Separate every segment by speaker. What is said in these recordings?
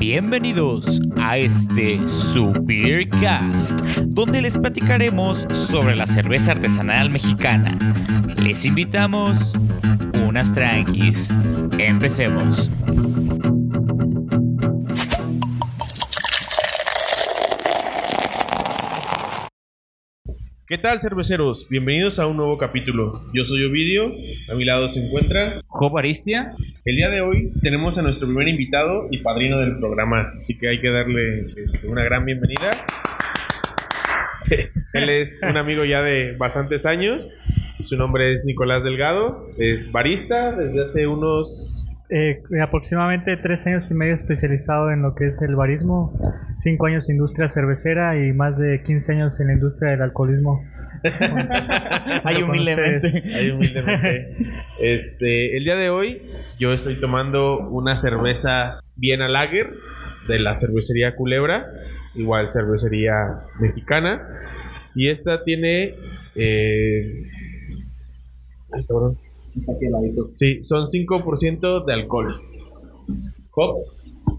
Speaker 1: Bienvenidos a este Supercast, donde les platicaremos sobre la cerveza artesanal mexicana. Les invitamos unas tranquis. Empecemos.
Speaker 2: Tal cerveceros? Bienvenidos a un nuevo capítulo. Yo soy Ovidio, a mi lado se encuentra
Speaker 3: Job Aristia.
Speaker 2: El día de hoy tenemos a nuestro primer invitado y padrino del programa, así que hay que darle este, una gran bienvenida. Él es un amigo ya de bastantes años. Su nombre es Nicolás Delgado, es barista desde hace unos
Speaker 4: eh, aproximadamente tres años y medio especializado en lo que es el barismo, cinco años en industria cervecera y más de 15 años en la industria del alcoholismo.
Speaker 3: Ahí humildemente.
Speaker 2: Ahí humildemente. Este, el día de hoy yo estoy tomando una cerveza Viena Lager de la cervecería Culebra, igual cervecería mexicana. Y esta tiene... Eh, ay, cabrón. Sí, son 5% de alcohol. Hop.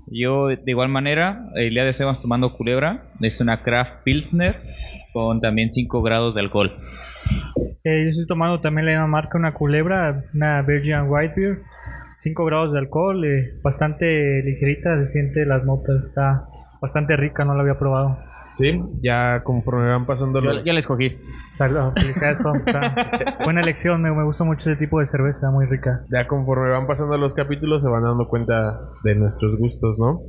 Speaker 3: Yo, de igual manera, el día de Sebas tomando culebra. Es una craft pilsner con también 5 grados de alcohol.
Speaker 4: Eh, yo estoy tomando también la misma marca, una culebra, una Virgin White Beer. 5 grados de alcohol, eh, bastante ligerita, se siente las notas, está bastante rica, no la había probado.
Speaker 2: Sí, ya conforme van pasando
Speaker 3: Yo,
Speaker 2: los...
Speaker 3: ya la escogí.
Speaker 4: Salud, eso, está- buena elección, me, me gusta mucho ese tipo de cerveza, muy rica.
Speaker 2: Ya conforme van pasando los capítulos se van dando cuenta de nuestros gustos, ¿no?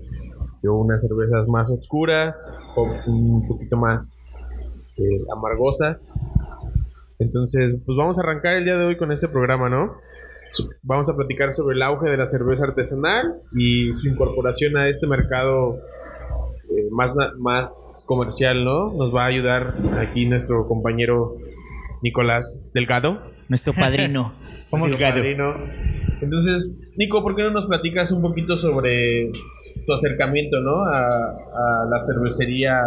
Speaker 2: Yo unas cervezas más oscuras, o un poquito más eh, amargosas. Entonces, pues vamos a arrancar el día de hoy con este programa, ¿no? Vamos a platicar sobre el auge de la cerveza artesanal y su incorporación a este mercado eh, más, más comercial, ¿no? Nos va a ayudar aquí nuestro compañero Nicolás Delgado.
Speaker 3: Nuestro padrino.
Speaker 2: Como
Speaker 3: Delgado.
Speaker 2: padrino. Entonces, Nico, ¿por qué no nos platicas un poquito sobre tu acercamiento, ¿no? A, a la cervecería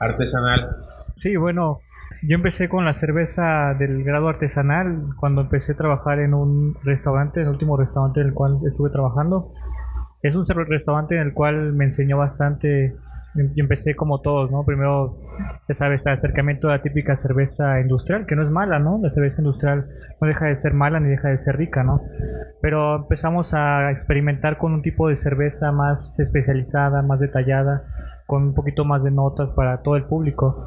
Speaker 2: artesanal.
Speaker 4: Sí, bueno, yo empecé con la cerveza del grado artesanal cuando empecé a trabajar en un restaurante, el último restaurante en el cual estuve trabajando. Es un restaurante en el cual me enseñó bastante y empecé como todos, ¿no? Primero, ya sabes, acercamiento a la típica cerveza industrial, que no es mala, ¿no? La cerveza industrial no deja de ser mala ni deja de ser rica, ¿no? Pero empezamos a experimentar con un tipo de cerveza más especializada, más detallada, con un poquito más de notas para todo el público.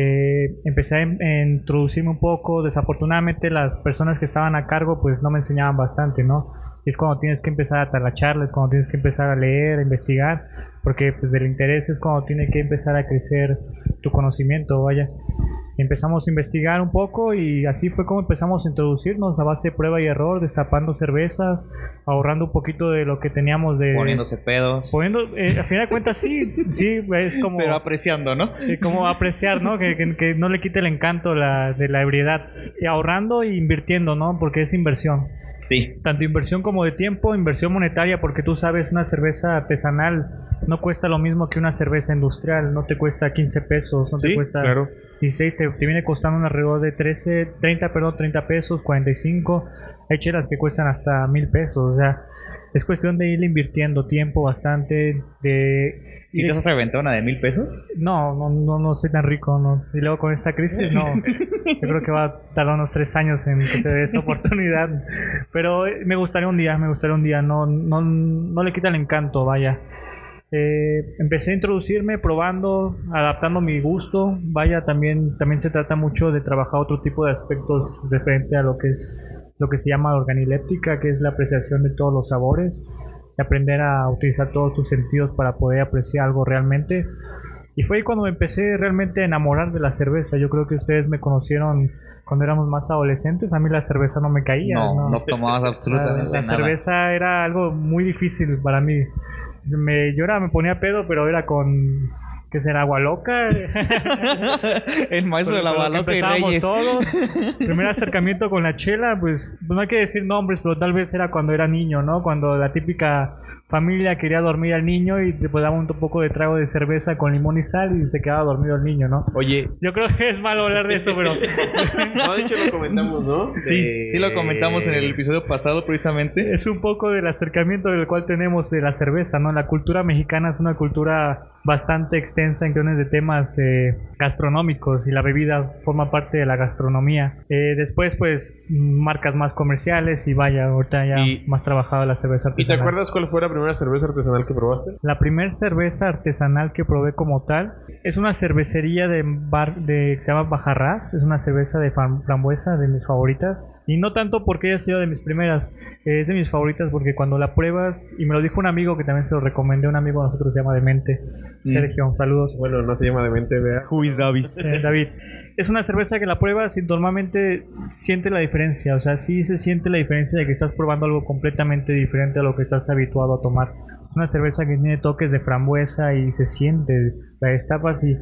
Speaker 4: Eh, empecé a, in- a introducirme un poco, desafortunadamente las personas que estaban a cargo pues no me enseñaban bastante, ¿no? Es cuando tienes que empezar a talacharles, cuando tienes que empezar a leer, a investigar, porque pues del interés es cuando tiene que empezar a crecer tu conocimiento, vaya. Empezamos a investigar un poco y así fue como empezamos a introducirnos a base de prueba y error, destapando cervezas, ahorrando un poquito de lo que teníamos de...
Speaker 3: Poniéndose pedos.
Speaker 4: Poniendo, eh, a final de cuentas sí, sí, es como...
Speaker 3: Pero apreciando, ¿no?
Speaker 4: Sí, como apreciar, ¿no? Que, que- que no le quite el encanto la, de la ebriedad. Y ahorrando e invirtiendo, ¿no? Porque es inversión.
Speaker 3: Sí.
Speaker 4: Tanto inversión como de tiempo, inversión monetaria, porque tú sabes, una cerveza artesanal no cuesta lo mismo que una cerveza industrial. No te cuesta 15 pesos, no
Speaker 2: Sí,
Speaker 4: te cuesta
Speaker 2: claro.
Speaker 4: 16, te, te viene costando un alrededor de 13, 30, perdón, 30 pesos, 45. Hay chelas que cuestan hasta mil pesos, o sea, es cuestión de ir invirtiendo tiempo bastante, de...
Speaker 3: ¿Si te has reventado una de mil pesos?
Speaker 4: no, no, no, no soy tan rico, no. Y luego con esta crisis, no. Yo creo que va a tardar unos tres años en que te dé esa oportunidad. Pero eh, me gustaría un día, me gustaría un día. No, no, no le quita el encanto, vaya. Eh, empecé a introducirme probando, adaptando mi gusto. Vaya, también, también se trata mucho de trabajar otro tipo de aspectos referente a lo que es lo que se llama organiléptica, que es la apreciación de todos los sabores y aprender a utilizar todos tus sentidos para poder apreciar algo realmente. Y fue ahí cuando me empecé realmente a enamorar de la cerveza. Yo creo que ustedes me conocieron cuando éramos más adolescentes. A mí la cerveza no me caía.
Speaker 3: No, no tomabas
Speaker 4: La,
Speaker 3: absolutamente
Speaker 4: la
Speaker 3: nada.
Speaker 4: cerveza era algo muy difícil para mí. Me, yo era, me ponía pedo, pero era con, que será agua loca.
Speaker 3: el maestro de la
Speaker 4: Con lo que
Speaker 3: baloca y Reyes.
Speaker 4: todos. Primer acercamiento con la chela, pues no hay que decir nombres, pero tal vez era cuando era niño, ¿no? Cuando la típica familia quería dormir al niño y después daba un poco de trago de cerveza con limón y sal y se quedaba dormido el niño, ¿no?
Speaker 2: Oye,
Speaker 4: Yo creo que es malo hablar de eso, pero
Speaker 2: no, de hecho lo comentamos, ¿no?
Speaker 3: Sí,
Speaker 2: De-
Speaker 3: sí lo comentamos en el episodio pasado precisamente.
Speaker 4: es un poco del acercamiento del cual tenemos de la cerveza, ¿no? La cultura mexicana es una cultura bastante extensa en cuestiones de temas eh, gastronómicos y la bebida forma parte de la gastronomía. Eh, después, pues, marcas más comerciales y vaya, ahorita ya
Speaker 2: Y-
Speaker 4: más trabajada la cerveza
Speaker 2: ¿Y te acuerdas cuál fue la primera cerveza artesanal que probaste?
Speaker 4: La primer cerveza artesanal que probé como tal es una cervecería de bar de que se llama Bajarrás, es una cerveza de fram- frambuesa de mis favoritas y no tanto porque haya sido de mis primeras, eh, es de mis favoritas porque cuando la pruebas y me lo dijo un amigo que también se lo recomendé, un amigo de nosotros se llama Demente,
Speaker 3: Mm.
Speaker 4: Sergio, saludos.
Speaker 2: Bueno, no se llama de mente, vea.
Speaker 3: Who is Davis?
Speaker 4: Eh, David, es una cerveza que la pruebas y normalmente siente la diferencia, o sea, sí se siente la diferencia de que estás probando algo completamente diferente a lo que estás habituado a tomar. Es una cerveza que tiene toques de frambuesa y se siente, la destapas y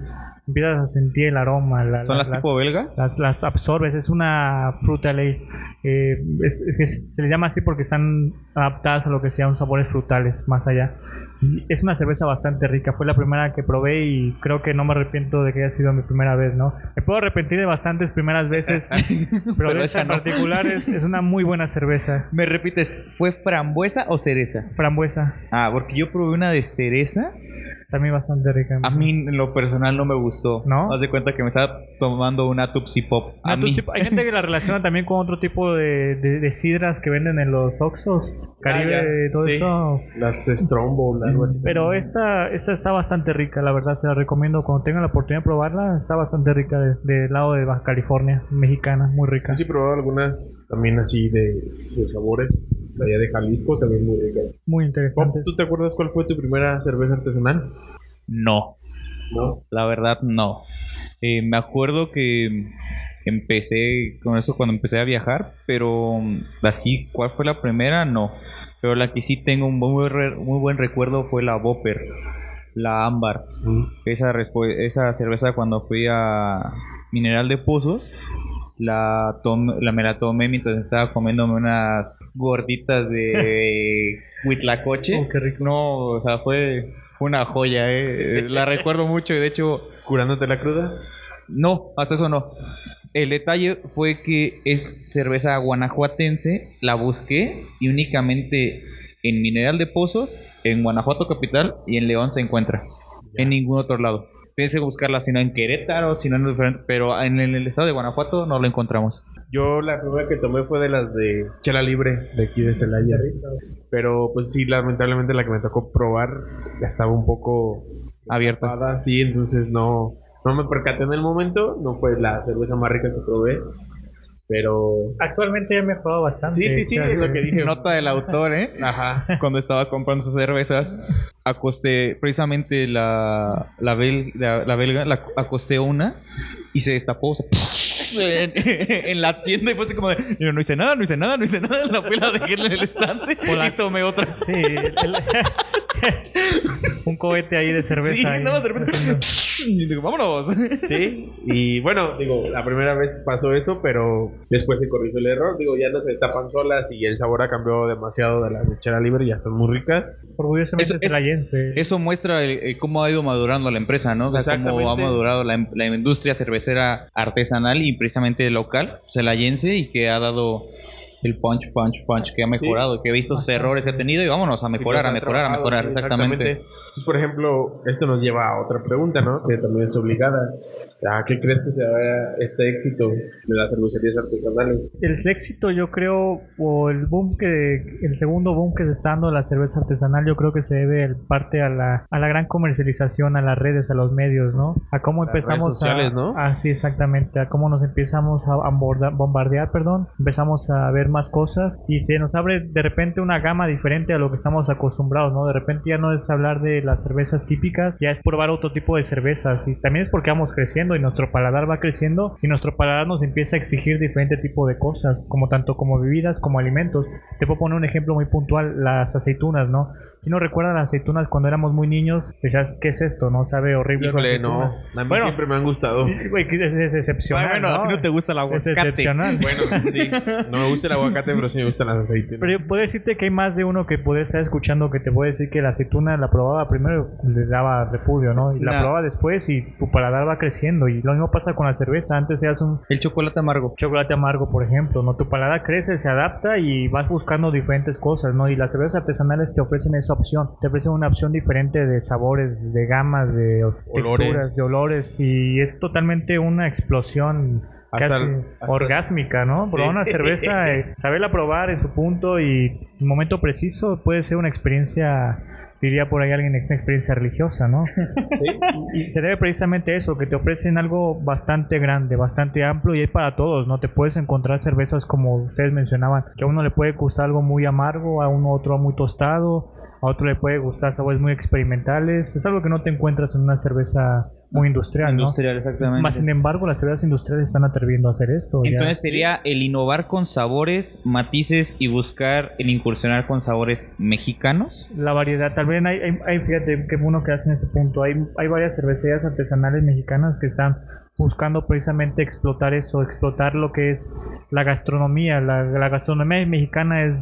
Speaker 4: empiezas a sentir el aroma. la-
Speaker 3: ¿Son
Speaker 4: la-
Speaker 3: las
Speaker 4: la-
Speaker 3: tipo belgas?
Speaker 4: las, las absorbes, es una fruta ley. Eh, es- es que se le llama así porque están adaptadas a lo que sean sabores frutales más allá. Es una cerveza bastante rica, fue la primera que probé y creo que no me arrepiento de que haya sido mi primera vez, ¿no? Me puedo arrepentir de bastantes primeras veces, pero,
Speaker 3: Pero
Speaker 4: esta en
Speaker 3: no.
Speaker 4: particular es, es una muy buena cerveza.
Speaker 3: ¿Me repites, fue frambuesa o cereza?
Speaker 4: Frambuesa,
Speaker 3: Ah, porque yo probé una de cereza.
Speaker 4: También bastante rica.
Speaker 3: A mí en lo personal no me gustó.
Speaker 4: ¿No?
Speaker 3: Haz de cuenta que me estaba tomando una Tupsi Pop. A
Speaker 4: tú
Speaker 3: mí.
Speaker 4: hay gente que la relaciona también con otro tipo de, de, de sidras que venden en los Oxxos, Caribe,
Speaker 2: Ah,
Speaker 4: todo
Speaker 2: Sí.
Speaker 4: eso.
Speaker 2: Las Strongbow, algo así.
Speaker 4: Pero esta, esta está bastante rica, la verdad, se la recomiendo. Cuando tengan la oportunidad de probarla, está bastante rica de- del lado de Baja California, mexicana, muy rica.
Speaker 2: Yo sí he probado algunas también así de, de sabores. De allá de Jalisco, también muy ricas.
Speaker 4: Muy interesante.
Speaker 2: ¿tú te acuerdas cuál fue tu primera cerveza artesanal?
Speaker 3: No.
Speaker 2: No.
Speaker 3: La verdad, no. Eh, me acuerdo que empecé con eso cuando empecé a viajar, pero mm, así, ¿cuál fue la primera? No. Pero la que sí tengo un muy, buen re- muy buen recuerdo fue la Bopper, la Ámbar. Esa, respo- esa cerveza cuando fui a Mineral de Pozos, la, la me la tomé mientras estaba comiéndome unas gorditas de huitlacoche.
Speaker 4: Oh, qué rico.
Speaker 3: No, o sea, fue, fue una joya, eh. La recuerdo mucho y de hecho,
Speaker 2: ¿Curándote la cruda?
Speaker 3: no, hasta eso no. El detalle fue que es cerveza guanajuatense, la busqué y únicamente en Mineral de Pozos, en Guanajuato Capital y en León se encuentra. En ningún otro lado. Tienes que buscarla, sino en Querétaro, sino en diferente, pero en el, el estado de Guanajuato no lo encontramos.
Speaker 2: Yo la primera que tomé fue de las de Chela Libre, de aquí de Celaya. Pero pues sí, lamentablemente la que me tocó probar ya estaba un poco
Speaker 3: Abierta.
Speaker 2: tapada, sí, entonces no, no me percaté en el momento, no fue la cerveza más rica que probé, pero...
Speaker 4: Actualmente ya he mejorado bastante.
Speaker 2: Sí, sí, sí, es lo que dije.
Speaker 3: Nota del autor, ¿eh?
Speaker 2: Ajá.
Speaker 3: Cuando estaba comprando sus cervezas, acosté precisamente la, la, bel- la, la belga, la acosté una y se destapó o sea, en, en la tienda y fue así como de, yo no hice nada, no hice nada, no hice nada, la fui la dejé en el estante y tomé otra.
Speaker 4: Sí, el- un cohete ahí de cerveza.
Speaker 3: Sí,
Speaker 4: ahí.
Speaker 3: no, de repente, y digo, vámonos.
Speaker 2: Sí, y bueno, digo, la primera vez pasó eso, pero después se corrigió el error. Digo, ya no se tapan solas y el sabor ha cambiado demasiado de las de Chela Libre y ya están muy ricas.
Speaker 4: Orgullosamente
Speaker 3: Eso- eso- muestra el- eh, cómo ha ido madurando la empresa, ¿no? O sea, cómo ha madurado la, em- la industria cervecera artesanal y precisamente local, celayense, y que ha dado el punch, punch, punch, que ha mejorado, que ha visto sus errores que ha tenido y vámonos a mejorar,
Speaker 2: Y
Speaker 3: a mejorar, a mejorar,
Speaker 2: sí,
Speaker 3: exactamente.
Speaker 2: Por ejemplo, esto nos lleva a otra pregunta, ¿no? Que también es obligada. ¿A qué crees que se debe este éxito de las cervecerías artesanales?
Speaker 4: el éxito yo creo o el boom que el segundo boom que se está dando la cerveza artesanal yo creo que se debe en parte a la a la gran comercialización a las redes a los medios no a cómo
Speaker 2: Las
Speaker 4: empezamos
Speaker 2: redes sociales,
Speaker 4: a
Speaker 2: ¿no?
Speaker 4: ah, sí exactamente. A cómo nos empezamos a aborda- bombardear perdón. Empezamos a ver más cosas y se nos abre de repente una gama diferente a lo que estamos acostumbrados no de repente ya no es hablar de las cervezas típicas ya es probar otro tipo de cervezas y también es porque vamos creciendo y nuestro paladar va creciendo y nuestro paladar nos empieza a exigir diferente tipo de cosas, como tanto como bebidas como alimentos. Te puedo poner un ejemplo muy puntual, las aceitunas, ¿no? ¿Quién no recuerda las aceitunas cuando éramos muy niños? Decías, ¿qué es esto? No sabe horrible.
Speaker 2: Híjole, no.
Speaker 4: aceituna.
Speaker 2: A mí
Speaker 4: Bueno,
Speaker 2: siempre me han gustado.
Speaker 4: Güey, es, es excepcional.
Speaker 3: bueno, a ti
Speaker 4: ¿no?
Speaker 3: no te gusta el
Speaker 4: Es
Speaker 3: aguacate.
Speaker 4: excepcional.
Speaker 2: Bueno, sí. No me gusta el aguacate, pero sí me gustan las aceitunas.
Speaker 4: Pero yo puedo decirte que hay más de uno que puede estar escuchando que te puede decir que la aceituna la probaba primero, le daba repudio, ¿no? Y la
Speaker 3: Nah.
Speaker 4: probaba después y tu paladar va creciendo. Y lo mismo pasa con la cerveza. Antes seas un
Speaker 3: El chocolate amargo.
Speaker 4: chocolate amargo, por ejemplo, ¿no? Tu paladar crece, se adapta y vas buscando diferentes cosas, ¿no? Y las cervezas artesanales te ofrecen esa opción. Te ofrecen una opción diferente de sabores, de gamas, de
Speaker 2: Olores.
Speaker 4: texturas, de olores. Y es totalmente una explosión
Speaker 2: Hasta
Speaker 4: casi
Speaker 2: el- hasta-
Speaker 4: orgásmica, ¿no? Probar una cerveza, eh, saberla probar en su punto y en momento preciso puede ser una experiencia, diría por ahí alguien, una experiencia religiosa, ¿no? Y se debe precisamente a eso, que te ofrecen algo bastante grande, bastante amplio y hay para todos, ¿no? Te puedes encontrar cervezas como ustedes mencionaban, que a uno le puede gustar algo muy amargo, a uno otro muy tostado, a otro le puede gustar sabores muy experimentales. Es algo que no te encuentras en una cerveza muy industrial, ¿no?
Speaker 3: Industrial, exactamente.
Speaker 4: Más sin embargo, las cervezas industriales están atreviendo a hacer esto. ya.
Speaker 3: Entonces sería el innovar con sabores, matices y buscar el incursionar con sabores mexicanos.
Speaker 4: la variedad, tal vez hay, hay, hay- fíjate qué bueno que hacen ese punto. Hay, hay varias cervecerías artesanales mexicanas que están buscando precisamente explotar eso, explotar lo que es la gastronomía. La, la gastronomía mexicana es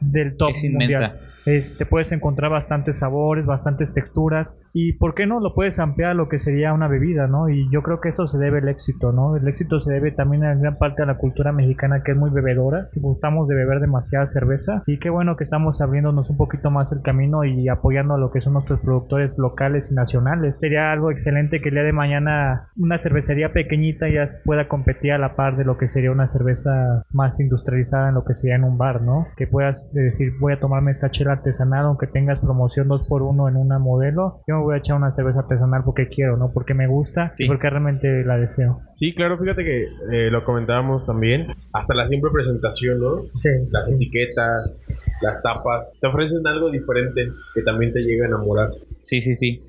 Speaker 4: del top
Speaker 3: Es inmensa.
Speaker 4: mundial. Es- te puedes encontrar bastantes sabores, bastantes texturas y por qué no lo puedes ampliar a lo que sería una bebida, ¿no? Y yo creo que eso se debe al éxito, ¿no? El éxito se debe también en gran parte a la cultura mexicana que es muy bebedora, que gustamos de beber demasiada cerveza y qué bueno que estamos abriéndonos un poquito más el camino y apoyando a lo que son nuestros productores locales y nacionales. Sería algo excelente que el día de mañana una cervecería pequeñita ya pueda competir a la par de lo que sería una cerveza más industrializada en lo que sería en un bar, ¿no? Que puedas decir voy a tomarme esta chela artesanal aunque tengas promoción 2x1 en una modelo, yo me voy a echar una cerveza artesanal porque quiero, ¿no? Porque me gusta
Speaker 3: Sí.
Speaker 4: y porque realmente la deseo.
Speaker 2: Sí, claro, fíjate que eh, lo comentábamos también. Hasta la simple presentación, ¿no?
Speaker 4: Sí.
Speaker 2: Las etiquetas, las tapas, te ofrecen algo diferente que también te llega a enamorar.
Speaker 3: Sí, sí, sí.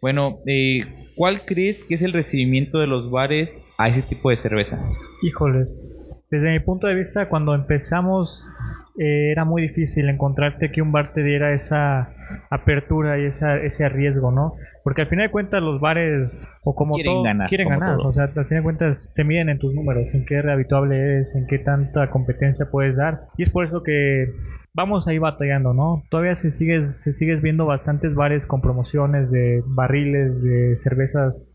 Speaker 3: Bueno, eh, ¿cuál crees que es el recibimiento de los bares a ese tipo de cerveza?
Speaker 4: Híjoles, desde mi punto de vista, cuando empezamos eh, era muy difícil encontrarte que un bar te diera esa apertura y esa, ese riesgo, ¿no? Porque al final de cuentas los bares, o como
Speaker 3: Quieren
Speaker 4: todo,
Speaker 3: ganar,
Speaker 4: quieren
Speaker 3: como
Speaker 4: ganar.
Speaker 3: todo.
Speaker 4: O sea, al final de cuentas se miden en tus números, en qué habituable eres, en qué tanta competencia puedes dar. Y es por eso que vamos ahí batallando, ¿no? Todavía se sigues, se sigues viendo bastantes bares con promociones de barriles de cervezas,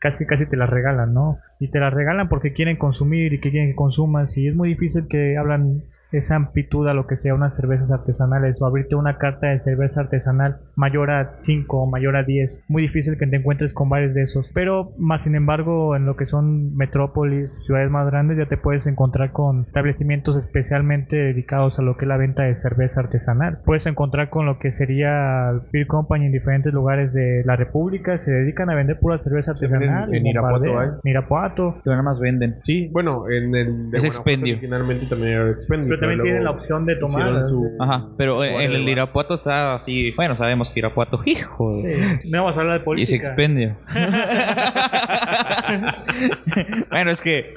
Speaker 4: casi casi te las regalan, ¿no? Y te las regalan porque quieren consumir y que quieren que consumas y es muy difícil que hablan esa amplitud a lo que sea unas cervezas artesanales o abrirte una carta de cerveza artesanal mayor a 5 o mayor a 10. Muy difícil que te encuentres con bares de esos. Pero más sin embargo en lo que son metrópolis, ciudades más grandes ya te puedes encontrar con establecimientos especialmente dedicados a lo que es la venta de cerveza artesanal. Puedes encontrar con lo que sería Beer Company en diferentes lugares de la República. Se dedican a vender pura cerveza artesanal.
Speaker 2: en
Speaker 4: y
Speaker 2: Irapuato hay.
Speaker 4: En Irapuato.
Speaker 3: Que nada más venden.
Speaker 2: Sí, bueno, en el de
Speaker 3: Es expendio.
Speaker 2: originalmente también era expendio.
Speaker 4: Pero también tienen la opción de tomar.
Speaker 2: su-
Speaker 3: Ajá, pero en en el. Irapuato está así. Bueno, sabemos que Irapuato, hijo. de-
Speaker 4: Sí, No vamos a hablar de
Speaker 3: Y es
Speaker 4: política.
Speaker 3: expendio. bueno, es que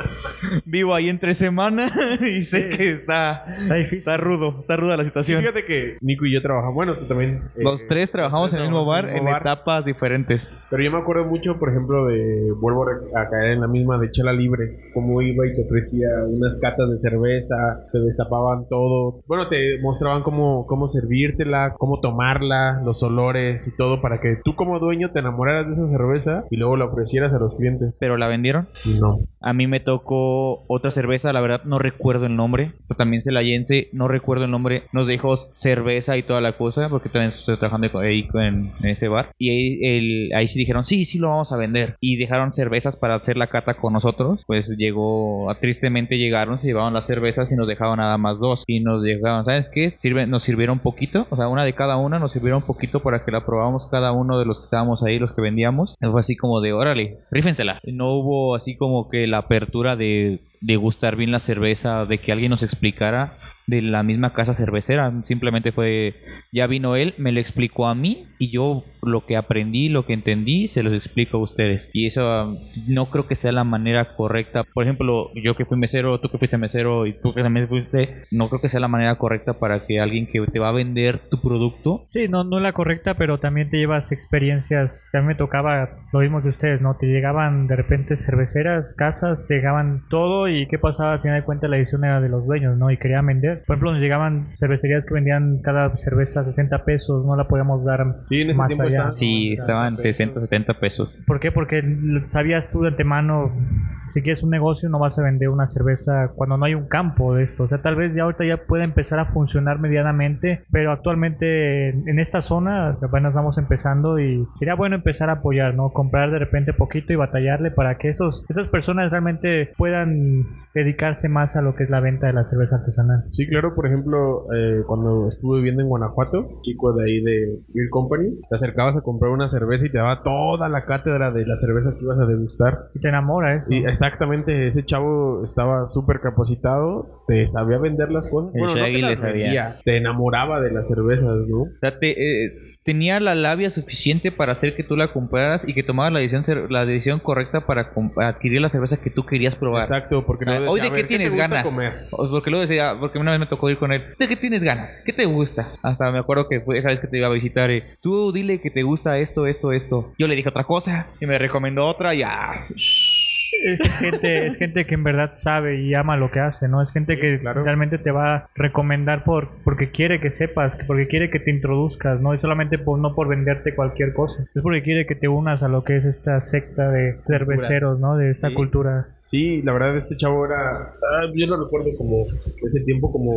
Speaker 3: vivo ahí entre semana y sé
Speaker 4: Sí.
Speaker 3: que está,
Speaker 4: Está
Speaker 3: rudo, está ruda la
Speaker 2: Sí,
Speaker 3: situación.
Speaker 2: fíjate que Nico y yo trabajamos, bueno, tú también. eh,
Speaker 3: Los tres trabajamos en el mismo bar en
Speaker 2: bar.
Speaker 3: etapas diferentes.
Speaker 2: Pero yo me acuerdo mucho, por ejemplo, de. Vuelvo a a caer en la misma de Chela Libre. Cómo iba y te ofrecía unas catas de cerveza, te destapaban todo. Bueno, te mostraban cómo, cómo servírtela, cómo tomarla, los olores y todo, para que tú, como dueño, te enamoraras de esa cerveza y luego la ofrecieras a los clientes.
Speaker 3: Pero la vendieron.
Speaker 2: No.
Speaker 3: A mí me tocó otra cerveza, la verdad no recuerdo el nombre. Pero también celayense, no recuerdo el nombre. Nos dejó cerveza y toda la cosa, porque también estoy trabajando ahí con- en, ese bar. Y ahí, el- ahí sí dijeron, sí, sí lo vamos a vender. Y dejaron cervezas para hacer la cata con nosotros. Pues llegó, tristemente llegaron, se llevaron las cervezas y nos dejaron nada más dos. Y nos dejaron, ¿sabes qué? Sirve, nos sirvieron poquito, o sea, una de cada una nos sirvieron poquito para que la probáramos cada uno de los que estábamos ahí, los que vendíamos. Fue así como de, órale, rífensela. No hubo así como que la apertura de degustar bien la cerveza, de que alguien nos explicara de la misma casa cervecera. Simplemente fue, ya vino él, me lo explicó a mí y yo lo que aprendí, lo que entendí, se los explico a ustedes. Y eso no creo que sea la manera correcta. Por ejemplo, yo que fui mesero, tú que fuiste mesero y tú que también fuiste, no creo que sea la manera correcta para que alguien que te va a vender tu producto.
Speaker 4: Sí, no, no la correcta, pero también te llevas experiencias. A mí me tocaba lo mismo que ustedes, ¿no? Te llegaban de repente cerveceras, casas, te llegaban todo y qué pasaba al final de cuentas la edición era de los dueños, ¿no? Y querían vender. Por ejemplo, nos llegaban cervecerías que vendían cada cerveza 60 pesos, no la podíamos dar
Speaker 2: Sí, en ese
Speaker 4: más
Speaker 2: tiempo
Speaker 4: allá.
Speaker 2: estaban-
Speaker 3: Sí, estaban 60, 70 pesos.
Speaker 4: ¿Por qué? Porque sabías tú de antemano, si quieres un negocio no vas a vender una cerveza cuando no hay un campo de esto. O sea, tal vez ya ahorita ya puede empezar a funcionar medianamente, pero actualmente en en esta zona apenas estamos empezando y sería bueno empezar a apoyar, ¿no? Comprar de repente poquito y batallarle para que esos, esas personas realmente puedan dedicarse más a lo que es la venta de la cerveza artesanal.
Speaker 2: Sí, claro, por ejemplo, eh, cuando estuve viviendo en Guanajuato, chico de ahí de Beer Company, te acercabas a comprar una cerveza y te daba toda la cátedra de la cerveza que ibas a degustar.
Speaker 4: Y te enamora eso.
Speaker 2: Y exactamente, ese chavo estaba súper capacitado, te sabía vender las cosas.
Speaker 3: El
Speaker 2: no te las
Speaker 3: le sabía.
Speaker 2: vendía, te enamoraba de las cervezas, ¿no?
Speaker 3: O sea, te- eh, tenía la labia suficiente para hacer que tú la compraras y que tomaras la decisión, la decisión correcta para adquirir la cerveza que tú querías probar.
Speaker 2: Exacto, porque
Speaker 3: Ah,
Speaker 2: no decía,
Speaker 3: de
Speaker 2: "A
Speaker 3: qué
Speaker 2: ver,
Speaker 3: tienes
Speaker 2: te
Speaker 3: ganas.
Speaker 2: comer?
Speaker 3: Porque luego decía, porque una vez me tocó ir con él. ¿De qué tienes ganas? ¿Qué te gusta? Hasta me acuerdo que fue esa vez que te iba a visitar. eh, Tú dile que te gusta esto, esto, esto. Yo le dije otra cosa y me recomendó otra y ah,
Speaker 4: es gente, es gente que en verdad sabe y ama lo que hace, ¿no? Es gente
Speaker 2: Sí,
Speaker 4: que
Speaker 2: claro.
Speaker 4: realmente te va a recomendar por porque quiere que sepas, porque quiere que te introduzcas, ¿no? Y solamente por, no por venderte cualquier cosa. Es porque quiere que te unas a lo que es esta secta de cerveceros, ¿no? De esta
Speaker 2: Sí.
Speaker 4: cultura.
Speaker 2: Sí, la verdad este chavo era, ah, yo lo recuerdo como ese tiempo como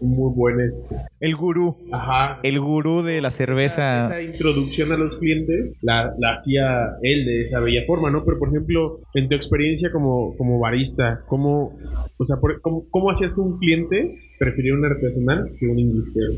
Speaker 2: un muy buen este,
Speaker 3: el gurú.
Speaker 2: ajá,
Speaker 3: El gurú de la cerveza.
Speaker 2: esa introducción a los clientes la, la hacía él de esa bella forma, ¿no? Pero por ejemplo, en tu experiencia como, como barista, ¿cómo, o sea, por- cómo, cómo hacías que un cliente prefiriera un artesanal que un industrial?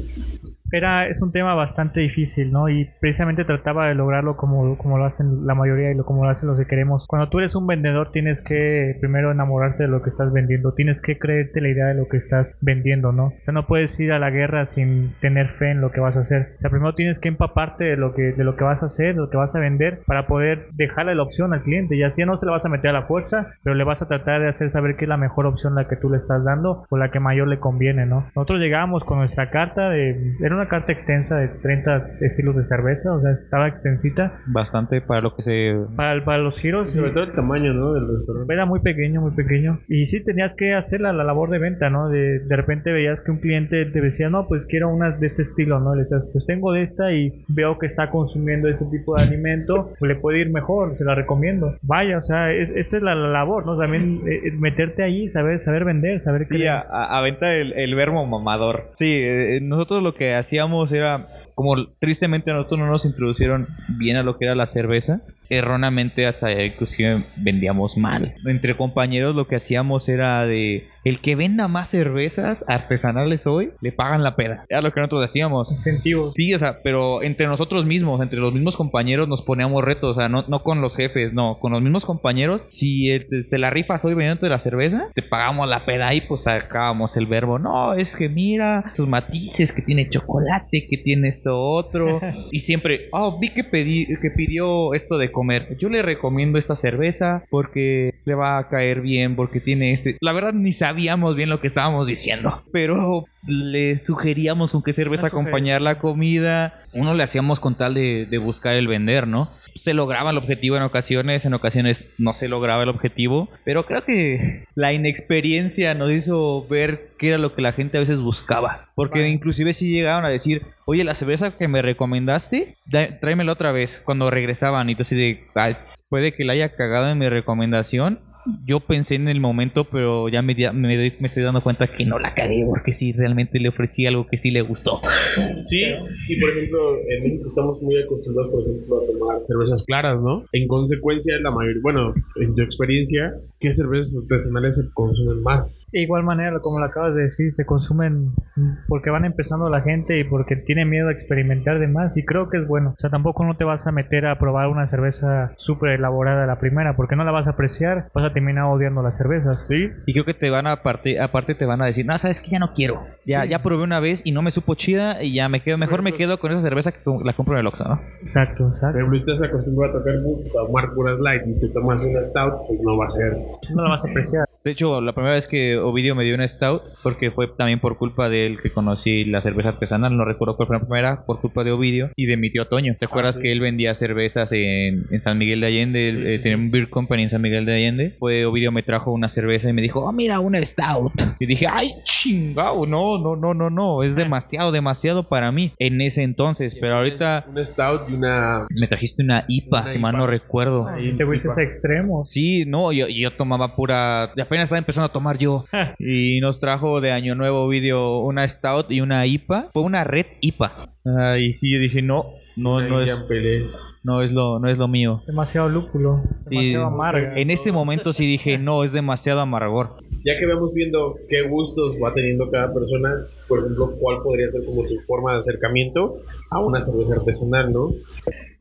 Speaker 4: Era, es un tema bastante difícil, ¿no? Y precisamente trataba de lograrlo como, como lo hacen la mayoría y lo, como lo hacen los que queremos. Cuando tú eres un vendedor tienes que primero enamorarte de lo que estás vendiendo, tienes que creerte la idea de lo que estás vendiendo, ¿no? O sea, no puedes ir a la guerra sin tener fe en lo que vas a hacer. O sea, primero tienes que empaparte de lo que, de lo que vas a hacer, de lo que vas a vender, para poder dejarle la opción al cliente. Y así no se la vas a meter a la fuerza, pero le vas a tratar de hacer saber que es la mejor opción la que tú le estás dando o la que mayor le conviene, ¿no? Nosotros llegábamos con nuestra carta de... Era una carta extensa de 30 estilos de cerveza, o sea, estaba extensita.
Speaker 3: Bastante para lo que se.
Speaker 4: Para, para los giros,
Speaker 2: Sobre todo el tamaño, ¿no? Del restaurante.
Speaker 4: era muy pequeño, muy pequeño. Y sí tenías que hacer la, la labor de venta, ¿no? De, de repente veías que un cliente te decía, no, pues quiero unas de este estilo, ¿no? Le decías, pues tengo de esta y veo que está consumiendo este tipo de alimento, pues le puede ir mejor, se la recomiendo. Vaya, o sea, es, esa es la, la labor, ¿no? También eh, eh, meterte ahí, saber, saber vender, saber qué...
Speaker 3: Sí, a, a- aventar el, el verbo mamador. Sí, eh, nosotros lo que hacíamos era, como tristemente a nosotros no nos introducieron bien a lo que era la cerveza, erróneamente hasta inclusive vendíamos mal. Entre compañeros lo que hacíamos era de, el que venda más cervezas artesanales hoy, le pagan la peda. Era lo que nosotros hacíamos.
Speaker 4: Incentivos.
Speaker 3: Sí, o sea, pero entre nosotros mismos, entre los mismos compañeros nos poníamos retos, o sea, no, no con los jefes, no, con los mismos compañeros. Si te, te la rifas hoy vendiendo la cerveza, te pagamos la peda y pues sacábamos el verbo, no, es que mira sus matices, que tiene chocolate, que tiene esto otro. y siempre, oh, vi que, pedí, que pidió esto de comer. Yo le recomiendo esta cerveza porque le va a caer bien, porque tiene este... La verdad ni sabíamos bien lo que estábamos diciendo, pero le sugeríamos con qué cerveza acompañar la comida. Uno le hacíamos con tal de, de buscar el vender, ¿no? Se lograba el objetivo en ocasiones, en ocasiones no se lograba el objetivo, pero creo que la inexperiencia nos hizo ver qué era lo que la gente a veces buscaba. Porque
Speaker 4: Vale.
Speaker 3: inclusive si llegaban a decir, oye, la cerveza que me recomendaste, da- tráemela otra vez, cuando regresaban. Y entonces de, "Ay, puede que la haya cagado en mi recomendación. Yo pensé en el momento, pero ya me, me, doy- me estoy dando cuenta que no la cagué, porque sí, realmente le ofrecí algo que sí le gustó.
Speaker 2: Sí, y por ejemplo, en México estamos muy acostumbrados, por ejemplo, a tomar cervezas claras, ¿no? En consecuencia, la mayoría, bueno, en tu experiencia, ¿qué cervezas artesanales se consumen más?
Speaker 4: De igual manera, como lo acabas de decir, se consumen porque van empezando la gente y porque tienen miedo a experimentar de más y creo que es bueno. O sea, tampoco no te vas a meter a probar una cerveza súper elaborada la primera porque no la vas a apreciar, vas a terminado odiando las cervezas.
Speaker 2: Sí,
Speaker 3: Y creo que te van a aparte, aparte te van a decir, no, sabes que ya no quiero. Ya, ya probé una vez y no me supo chida y ya me quedo, mejor me quedo con esa cerveza que la compro en el Oxxo, ¿no?
Speaker 4: Exacto, exacto.
Speaker 2: ejemplo, si estás acostumbrado a tocar a tomar puras light y te tomas una stout, pues no va a ser.
Speaker 4: No la vas a apreciar.
Speaker 3: De hecho, la primera vez que Ovidio me dio una stout, porque fue también por culpa de él que conocí la cerveza artesanal, no recuerdo cuál fue la primera, por culpa de Ovidio y de mi tío Toño. ¿Te acuerdas
Speaker 2: sí.
Speaker 3: que él vendía cervezas en, en San Miguel de Allende? Eh, tenía un beer company en San Miguel de Allende. Fue Ovidio me trajo una cerveza y me dijo, oh, mira, una stout. Y dije, ay, chingao, no, no, no, no, no, es demasiado, demasiado para mí en ese entonces. Pero ahorita
Speaker 2: Una stout y una.
Speaker 3: me trajiste una IPA,
Speaker 2: Una
Speaker 3: si mal no recuerdo.
Speaker 2: Ahí,
Speaker 4: Te fuiste a extremos.
Speaker 3: Sí, no, yo, yo tomaba pura. Apenas estaba empezando a tomar yo. y nos trajo de Año Nuevo video una Stout y una IPA. Fue una red IPA. Ah, y sí, yo dije, no, no, no es, no es lo, no es lo mío.
Speaker 4: Demasiado lúpulo.
Speaker 3: Sí,
Speaker 4: Demasiado amarga.
Speaker 3: en ese momento sí dije, no, es demasiado amargor.
Speaker 2: Ya que vamos viendo qué gustos va teniendo cada persona, por ejemplo, cuál podría ser como su forma de acercamiento a una cerveza artesanal, ¿no?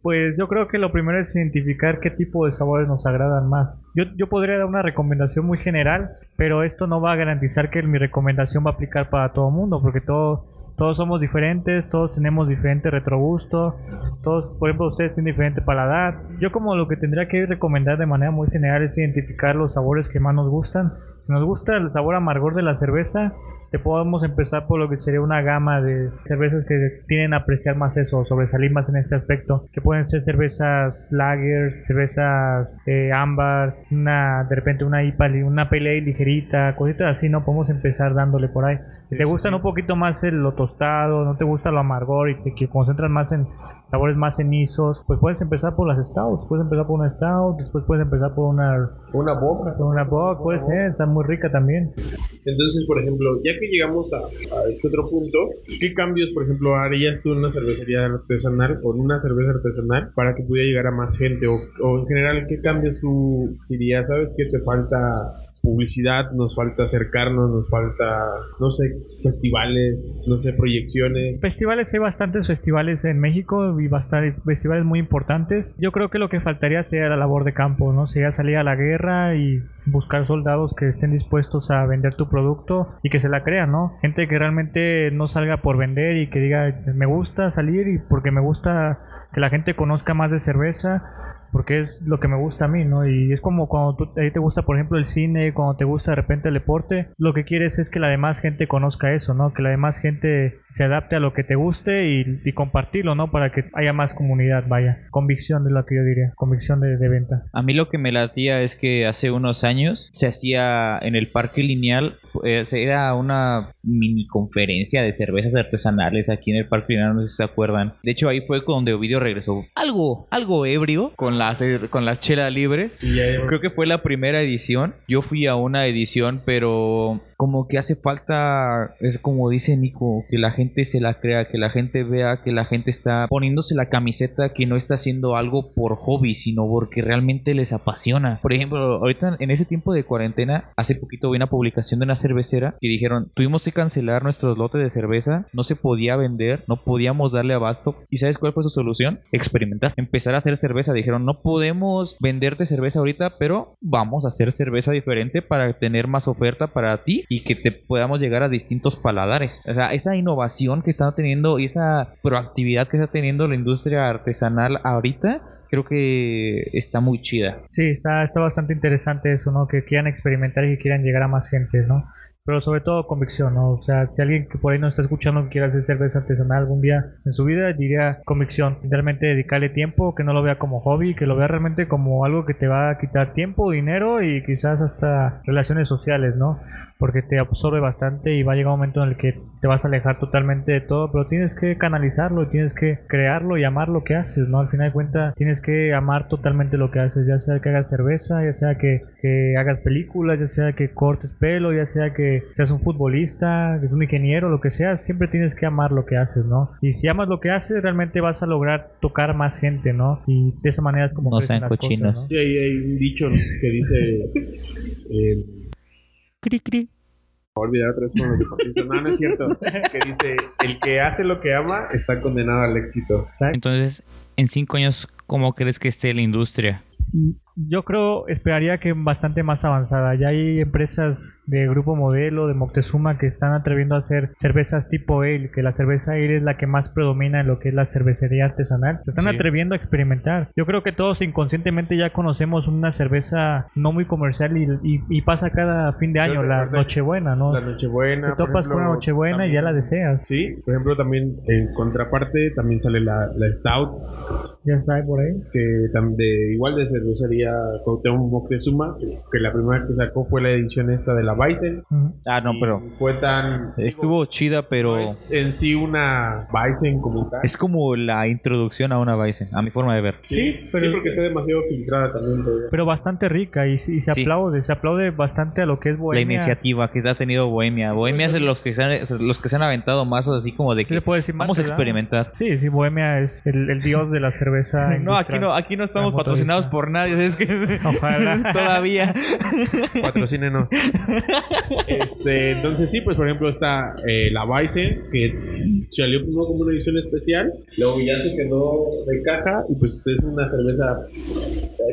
Speaker 4: Pues yo creo que lo primero es identificar qué tipo de sabores nos agradan más. Yo, yo podría dar una recomendación muy general, pero esto no va a garantizar que mi recomendación va a aplicar para todo el mundo, porque todo, todos somos diferentes, todos tenemos diferente retrogusto, todos, por ejemplo, ustedes tienen diferente paladar. Yo como lo que tendría que recomendar de manera muy general es identificar los sabores que más nos gustan. Si nos gusta el sabor amargor de la cerveza, te podemos empezar por lo que sería una gama de cervezas que tienen a apreciar más eso, sobresalir más en este aspecto, que pueden ser cervezas lager, cervezas eh, ámbar, una de repente una IPA, una pale ale ligerita, cositas así, no podemos empezar dándole por ahí. Si te gustan un poquito más el, lo tostado, no te gusta lo amargor y te concentras más en sabores más cenizos, pues puedes empezar por las stouts, puedes empezar por una stout, después puedes empezar por una
Speaker 2: Una boca.
Speaker 4: por una bock, puede ser, está muy rica también.
Speaker 2: Entonces, por ejemplo, ya que llegamos a, a este otro punto, ¿qué cambios, por ejemplo, harías tú en una cervecería artesanal o en una cerveza artesanal para que pudiera llegar a más gente? O, o en general, ¿qué cambios tú dirías? ¿Sabes que te falta publicidad, nos falta acercarnos, nos falta, no sé, festivales, no sé, proyecciones?
Speaker 4: Festivales, hay bastantes festivales en México y bastantes festivales muy importantes. Yo creo que lo que faltaría sería la labor de campo, ¿no? Sería salir a la guerra y buscar soldados que estén dispuestos a vender tu producto y que se la crean, ¿no? Gente que realmente no salga por vender y que diga, me gusta salir y porque me gusta que la gente conozca más de cerveza porque es lo que me gusta a mí, ¿no? Y es como cuando a ti te gusta, por ejemplo, el cine, cuando te gusta de repente el deporte, lo que quieres es que la demás gente conozca eso, ¿no? Que la demás gente se adapte a lo que te guste y, compartirlo, ¿no? Para que haya más comunidad, vaya. Convicción es lo que yo diría, convicción de, de venta.
Speaker 3: A mí lo que me latía es que hace unos años se hacía en el Parque Lineal, eh, era una mini conferencia de cervezas artesanales aquí en el Parque Lineal, no sé si se acuerdan. De hecho, ahí fue donde Ovidio regresó algo, algo ebrio con las, con las chelas libres.
Speaker 2: Y ya
Speaker 3: Creo que fue la primera edición. Yo fui a una edición, pero como que hace falta, es como dice Nico, que la gente se la crea, que la gente vea que la gente está poniéndose la camiseta, que no está haciendo algo por hobby, sino porque realmente les apasiona. Por ejemplo, ahorita en ese tiempo de cuarentena, hace poquito vi una publicación de una cervecera que dijeron, tuvimos que cancelar nuestros lotes de cerveza, no se podía vender, no podíamos darle abasto. ¿Y sabes cuál fue su solución? Experimentar, empezar a hacer cerveza. Dijeron, no podemos venderte cerveza ahorita, pero vamos a hacer cerveza diferente para tener más oferta para ti y que te podamos llegar a distintos paladares. O sea, esa innovación que está teniendo y esa proactividad que está teniendo la industria artesanal ahorita, creo que está muy chida.
Speaker 4: Sí, está, está bastante interesante eso, ¿no? Que quieran experimentar y que quieran llegar a más gente, ¿no? Pero sobre todo convicción, ¿no? O sea, si alguien que por ahí no está escuchando que quiera hacer cerveza artesanal algún día en su vida, diría convicción. Realmente dedicarle tiempo, que no lo vea como hobby, que lo vea realmente como algo que te va a quitar tiempo, dinero y quizás hasta relaciones sociales, ¿no? Porque te absorbe bastante y va a llegar un momento en el que te vas a alejar totalmente de todo, pero tienes que canalizarlo, tienes que crearlo y amar lo que haces, ¿no? Al final de cuentas, tienes que amar totalmente lo que haces, ya sea que hagas cerveza, ya sea que, que hagas películas, ya sea que cortes pelo, ya sea que seas un futbolista, que seas un ingeniero, lo que sea, siempre tienes que amar lo que haces, ¿no? Y si amas lo que haces, realmente vas a lograr tocar más gente, ¿no? Y de esa manera es como
Speaker 3: No sean
Speaker 4: las cosas,
Speaker 3: cochinos.
Speaker 4: ¿no?
Speaker 2: Sí, hay, hay un dicho que dice. Eh,
Speaker 1: Cri, cri.
Speaker 2: olvidar otra vez con los deportistas. No, no es cierto. Que dice: El que hace lo que ama está condenado al éxito.
Speaker 1: Entonces, en cinco años, ¿cómo crees que esté la industria?
Speaker 4: Yo creo, esperaría que bastante más avanzada. Ya hay empresas de Grupo Modelo, de Moctezuma, que están atreviendo a hacer cervezas tipo ale, que la cerveza ale es la que más predomina en lo que es la cervecería artesanal. Se están
Speaker 2: Sí.
Speaker 4: atreviendo a experimentar. Yo creo que todos inconscientemente ya conocemos una cerveza no muy comercial y, y- y pasa cada fin de año, la Nochebuena, ¿no?
Speaker 2: La Nochebuena.
Speaker 4: Te topas con una Nochebuena y ya la
Speaker 2: también-
Speaker 4: deseas.
Speaker 2: Sí, por ejemplo, también en contraparte también sale la, la Stout,
Speaker 4: Ya está por ahí.
Speaker 2: que de, igual de cervecería Cuauhtémoc Moctezuma, que, que la primera que sacó fue la edición esta de la.
Speaker 4: Ujú.
Speaker 3: Ah, no, pero
Speaker 2: Fue tan...
Speaker 3: estuvo chida, pero
Speaker 2: no es en sí una Weizen como tal.
Speaker 3: es como la introducción a una Bison, a mi forma de ver.
Speaker 2: Sí,
Speaker 4: pero-
Speaker 2: sí, porque está demasiado filtrada también. todavía.
Speaker 4: Pero bastante rica y, y se
Speaker 3: Sí.
Speaker 4: aplaude, se aplaude bastante a lo que es
Speaker 3: La
Speaker 4: Bohemia.
Speaker 3: iniciativa que ha tenido Bohemia. Bohemia es los que se han, los que se han aventado más así como de
Speaker 4: Sí
Speaker 3: que
Speaker 4: le puedo decir más,
Speaker 3: vamos a
Speaker 4: ¿verdad?
Speaker 3: experimentar.
Speaker 4: Sí, sí, Bohemia es el, el dios de la cerveza.
Speaker 3: No, aquí no, aquí no estamos
Speaker 4: La
Speaker 3: patrocinados
Speaker 4: motorista.
Speaker 3: por nadie, es
Speaker 4: Ojalá.
Speaker 3: todavía.
Speaker 2: Patrocínenos. este, entonces sí, pues por ejemplo está eh, la Weizen, que salió primero como una edición especial, luego ya se quedó de caja y pues es una cerveza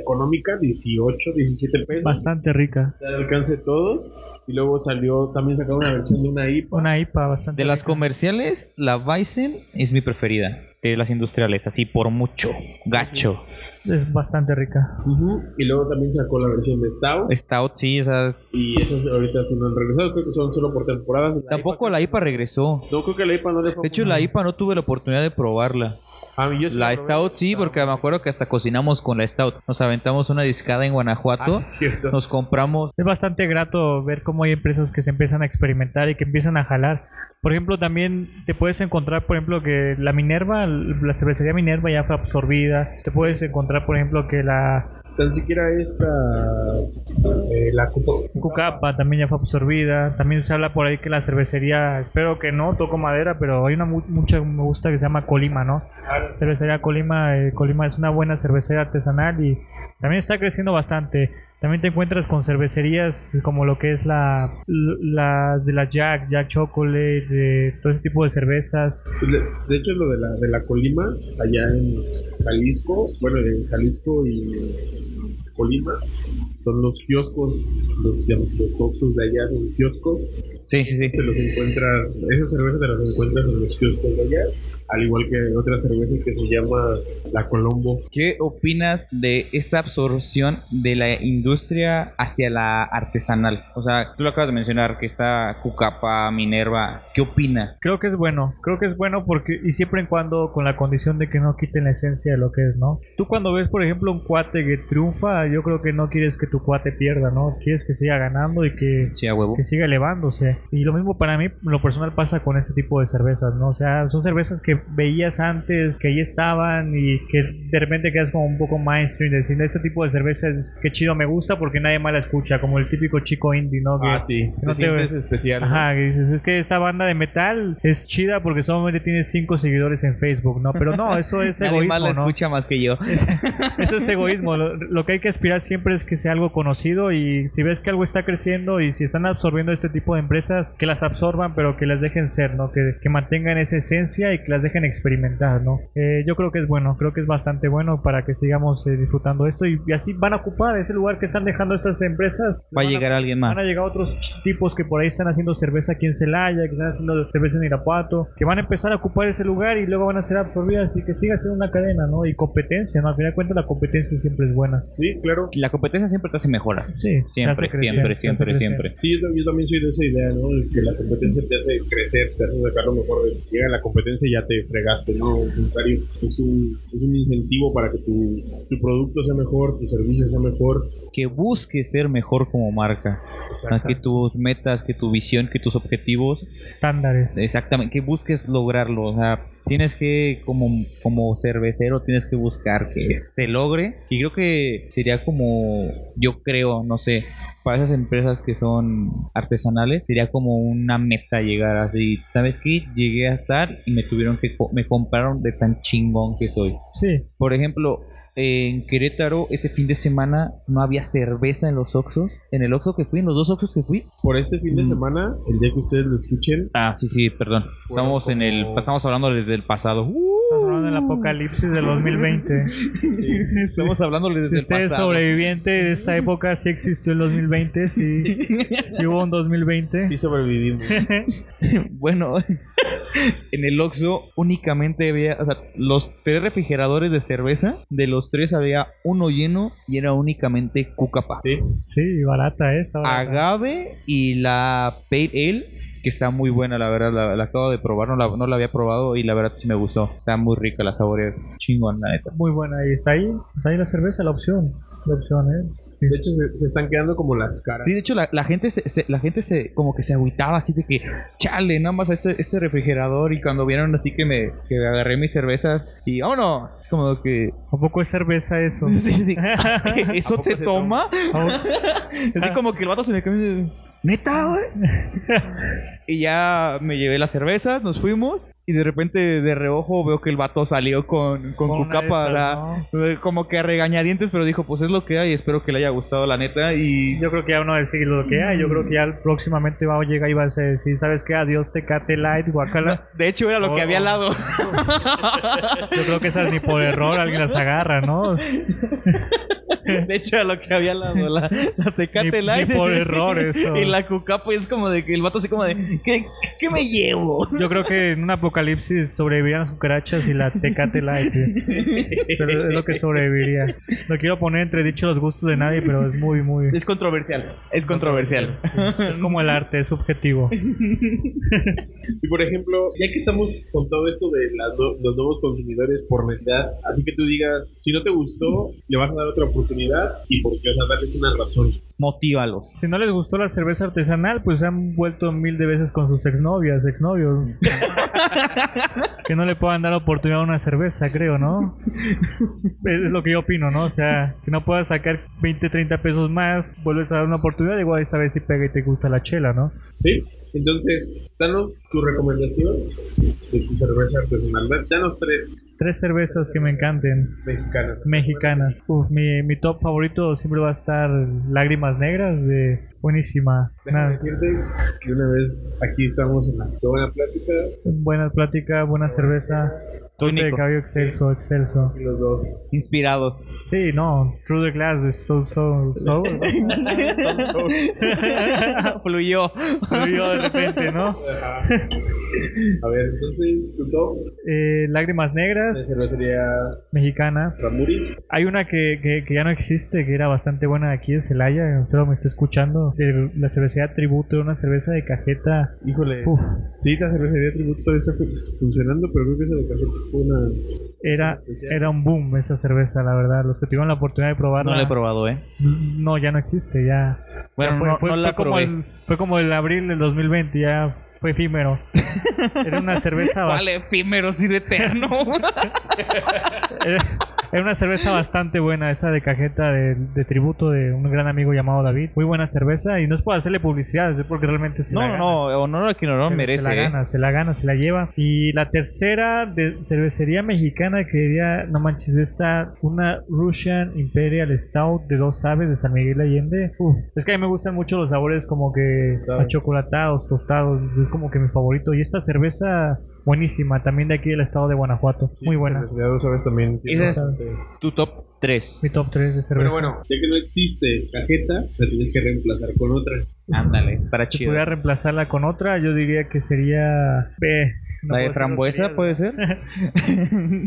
Speaker 2: económica, 18, 17 pesos.
Speaker 4: Bastante rica.
Speaker 2: Al alcance de todos. Y luego salió, también sacaron una versión de una IPA.
Speaker 4: Una IPA bastante
Speaker 3: De las comerciales, la Bison es mi preferida. De las industriales, así por mucho. Gacho.
Speaker 4: Es bastante rica.
Speaker 2: Ujú, Y luego también sacó la versión de Stout.
Speaker 3: Stout, sí, esas.
Speaker 2: Y esas ahorita sí no han regresado, creo que son solo por temporadas. La
Speaker 3: Tampoco
Speaker 2: IPA
Speaker 3: la IPA regresó.
Speaker 2: No, creo que la IPA no le fue
Speaker 3: De hecho, la. IPA no tuve la oportunidad de probarla.
Speaker 2: Yo sí
Speaker 3: La
Speaker 2: probé.
Speaker 3: Stout sí, porque me acuerdo que hasta cocinamos con la Stout. Nos aventamos una discada en Guanajuato.
Speaker 2: Ah, sí, cierto.
Speaker 3: Nos compramos.
Speaker 4: Es bastante grato ver cómo hay empresas que se empiezan a experimentar y que empiezan a jalar. Por ejemplo, también te puedes encontrar, por ejemplo, que la Minerva, la cervecería Minerva ya fue absorbida. Te puedes encontrar, por ejemplo, que la
Speaker 2: Tan siquiera esta. eh, la
Speaker 4: Cucapa también ya fue absorbida. También se habla por ahí que la cervecería, espero que no, toco madera, pero hay una mu- mucha me gusta que se llama Colima, ¿no? Cervecería Colima, eh, Colima es una buena cervecería artesanal y también está creciendo bastante. También te encuentras con cervecerías como lo que es la, la de la Jack, Jack Chocolate, de todo ese tipo de cervezas.
Speaker 2: Pues, De, de hecho, lo de la, de la Colima, allá en Jalisco, bueno, en Jalisco y Colima, son los kioscos, los, los de allá son kioscos.
Speaker 3: Sí, sí, sí.
Speaker 2: Te los encuentras, esas cervezas te las encuentras en los kioscos de allá, al igual que otra cerveza que se llama la Colombo.
Speaker 3: ¿Qué opinas de esta absorción de la industria hacia la artesanal? O sea, tú lo acabas de mencionar, que está Cucapa, Minerva. ¿Qué opinas?
Speaker 4: Creo que es bueno, creo que es bueno porque y siempre en cuando con la condición de que no quiten la esencia de lo que es, ¿no? Tú cuando ves, por ejemplo, un cuate que triunfa, yo creo que no quieres que tu cuate pierda, ¿no? Quieres que siga ganando y que
Speaker 3: Sí, a huevo.
Speaker 4: que siga elevándose. Y lo mismo para mí, lo personal pasa con este tipo de cervezas, ¿no? O sea, son cervezas que veías antes, que ahí estaban y que de repente quedas como un poco mainstream, diciendo este tipo de cervezas, qué chido me gusta porque nadie más la escucha, como el típico chico indie, ¿no? Que-
Speaker 2: Ah, sí,
Speaker 4: que no
Speaker 2: te
Speaker 4: te-
Speaker 2: sientes especial. ¿no?
Speaker 4: Ajá, que dices, es que esta banda de metal es chida porque solamente tiene cinco seguidores en Facebook, ¿no? Pero no, eso es
Speaker 3: Nadie
Speaker 4: egoísmo,
Speaker 3: más la
Speaker 4: ¿no?
Speaker 3: escucha más que yo.
Speaker 4: Eso es egoísmo. Lo, lo que hay que aspirar siempre es que sea algo conocido y si ves que algo está creciendo y si están absorbiendo este tipo de empresas, que las absorban pero que las dejen ser, ¿no? Que, que mantengan esa esencia y que las dejen experimentar, ¿no? Eh, yo creo que es bueno, creo que es bastante bueno para que sigamos eh, disfrutando esto y, y así van a ocupar ese lugar que están dejando estas empresas.
Speaker 3: Va a llegar alguien más.
Speaker 4: Van a llegar otros tipos que por ahí están haciendo cerveza aquí en Celaya, que están haciendo cerveza en Irapuato, que van a empezar a ocupar ese lugar y luego van a ser absorbidas y que siga siendo una cadena, ¿no? Y competencia, ¿no? Al final de cuentas la competencia siempre es buena.
Speaker 2: Sí, claro.
Speaker 3: La competencia siempre te hace mejorar.
Speaker 4: Sí,
Speaker 3: Siempre,
Speaker 4: te hace crecer,
Speaker 3: siempre, siempre, siempre.
Speaker 2: Sí, yo, yo también soy de esa idea, ¿no? Que la competencia te hace crecer, te hace sacar lo mejor. de- Llega la competencia y ya te fregaste, ¿no? Al contrario, es un, es un incentivo para que tu, tu producto sea mejor, tu servicio sea mejor.
Speaker 3: Que busques ser mejor como marca. Más que tus metas, que tu visión, que tus objetivos.
Speaker 4: Estándares.
Speaker 3: Exactamente, que busques lograrlo. O sea, tienes que, como, como cervecero, tienes que buscar que se logre. Y creo que sería como, yo creo, no sé, para esas empresas que son artesanales, sería como una meta llegar así. ¿Sabes qué? Llegué a estar y me tuvieron que, co- me compraron de tan chingón que soy.
Speaker 4: Sí,
Speaker 3: Por ejemplo, en Querétaro este fin de semana no había cerveza en los Oxxos. En el Oxxo que fui, en los dos Oxxos que fui.
Speaker 2: Por este fin de
Speaker 3: Mm.
Speaker 2: semana, el día que ustedes lo escuchen,
Speaker 3: Ah, sí, sí, perdón. Estamos en el estamos hablando desde el pasado.
Speaker 4: Estamos hablando del apocalipsis del 2020.
Speaker 3: Estamos hablando desde
Speaker 4: Si
Speaker 3: el
Speaker 4: usted es
Speaker 3: pasado.
Speaker 4: sobreviviente de esta época, sí existió el 2020, sí, sí hubo un 2020.
Speaker 2: sí sobrevivimos.
Speaker 3: bueno, en el Oxxo únicamente había, o sea, los tres refrigeradores de cerveza, de los tres había uno lleno y era únicamente Cucapa.
Speaker 2: Sí.
Speaker 4: Sí, barata esta. barata.
Speaker 3: Agave y la Pale Ale, que está muy buena, la verdad, la, la acabo de probar, no la, no la había probado y la verdad sí me gustó. Está muy rica, la saboreé chingón, la neta.
Speaker 4: Muy buena, y está ahí, está ahí la cerveza, la opción. La opción, ¿eh? Sí.
Speaker 2: De hecho, se, se están quedando como las caras.
Speaker 3: Sí, de hecho la, la gente se, se- la gente se como que se agüitaba así de que chale, nada más a este, este refrigerador y cuando vieron así que me que agarré mis cervezas y vámonos, es como que
Speaker 4: ¿A poco es cerveza eso?
Speaker 3: sí, sí, eso se toma,
Speaker 4: Ah,
Speaker 3: así como que el vato se me cambió y, neta, güey. y ya me llevé las cervezas, nos fuimos y de repente de reojo veo que el vato salió con, con,
Speaker 4: Con una
Speaker 3: como que a regañadientes, pero dijo, pues es lo que hay, espero que le haya gustado la neta y
Speaker 4: Yo creo que ya uno va a decir lo que hay. Yo creo que ya próximamente va a llegar y va a decir, ¿sabes qué? Adiós, Tecate Light, guacala.
Speaker 3: De hecho, era lo que había al lado.
Speaker 4: Yo creo que esas ni por error alguien las agarra, ¿no?
Speaker 3: De hecho, era lo que había al lado. La, la Tecate
Speaker 4: Ni-
Speaker 3: Light.
Speaker 4: ni por error eso.
Speaker 3: Y la Cucapa, y es como de que el vato así como de, ¿qué, qué me llevo?
Speaker 4: Yo creo que en un apocalipsis sobrevivirían las cucarachas y la Tecate Light. es lo que sobreviviría. No quiero poner entre dicho los gustos de nadie, pero es muy, muy...
Speaker 3: Es controversial. Es controversial.
Speaker 4: Es como el arte, es subjetivo.
Speaker 2: Y por ejemplo, ya que estamos con todo esto de las no- los nuevos consumidores por necesidad, así que tú digas, si no te gustó, le vas a dar otra oportunidad y por qué, o sea, darles una razón.
Speaker 3: Motívalos.
Speaker 4: Si no les gustó la cerveza artesanal, pues se han vuelto mil de veces con sus exnovias, exnovios. que no le puedan dar oportunidad a una cerveza, creo, ¿no? Es lo que yo opino, ¿no? O sea, que no puedas sacar 20, 30 pesos más, vuelves a dar una oportunidad, igual esta vez si pega y te gusta la chela, ¿no?
Speaker 2: ¿Sí? Entonces, danos tu recomendación de tu cerveza artesanal. Da- Danos tres
Speaker 4: Tres cervezas que me encanten.
Speaker 2: mexicanas.
Speaker 4: Mexicanas. Uf, mi, mi top favorito siempre va a estar Lágrimas Negras de buenísima.
Speaker 2: Déjame
Speaker 4: Una
Speaker 2: decirte que una vez aquí estamos en la buena plática
Speaker 4: buena plática, buena cerveza. Corte de cabello excelso, excelso.
Speaker 2: y los dos.
Speaker 3: Inspirados.
Speaker 4: Sí, no, Through the Glass de So So So.
Speaker 3: Fluyó.
Speaker 4: Fluyó de repente, ¿no?
Speaker 2: Ajá. A ver, entonces, tu top
Speaker 4: Eh, Lágrimas
Speaker 2: de
Speaker 4: Negras,
Speaker 2: cervecería
Speaker 4: mexicana.
Speaker 2: Ramuri.
Speaker 4: Hay una que, que, que ya no existe, que era bastante buena aquí en Celaya, espero me esté escuchando. de la cervecería Tributo, una cerveza de cajeta.
Speaker 2: Híjole.
Speaker 4: Uf,
Speaker 2: Sí, la cervecería tributo todavía está fu- funcionando, pero creo que esa de fue una.
Speaker 4: era, era un boom esa cerveza, la verdad. Los que tuvieron la oportunidad de probarla.
Speaker 3: No la he probado, ¿eh?
Speaker 4: No, ya no existe, ya.
Speaker 3: Bueno,
Speaker 4: ya fue,
Speaker 3: no-
Speaker 4: fue-
Speaker 3: no la
Speaker 4: fue como el, fue como el abril del 2020, ya fue efímero. Era una cerveza
Speaker 3: Vale, efímero, sí de eterno.
Speaker 4: era, era una cerveza bastante buena, esa de cajeta de, de tributo de un gran amigo llamado David. Muy buena cerveza y no es por hacerle publicidad, es porque realmente se la
Speaker 3: no, no,
Speaker 4: gana.
Speaker 3: no, honor a quien honor
Speaker 4: Se-
Speaker 3: merece.
Speaker 4: Se la
Speaker 3: ¿eh?
Speaker 4: gana, se la gana, se la lleva. Y la tercera de cervecería mexicana que diría, no manches, esta, una Russian Imperial Stout de dos aves de San Miguel Allende. Uf, es que a mí me gustan mucho los sabores como que achocolatados, tostados, es como que mi favorito. Y esta cerveza, buenísima, también de aquí del estado de Guanajuato, muy buena.
Speaker 2: Cervecería Dos Aves también.
Speaker 3: Esa es- Tu top 3.
Speaker 4: Mi top 3 de cerveza.
Speaker 2: Pero bueno, ya que no existe cajeta, la tienes que reemplazar con otra.
Speaker 3: Ándale, para
Speaker 4: si
Speaker 3: chido.
Speaker 4: pudiera reemplazarla con otra, yo diría que sería... eh, no
Speaker 3: ¿La de frambuesa puede ser?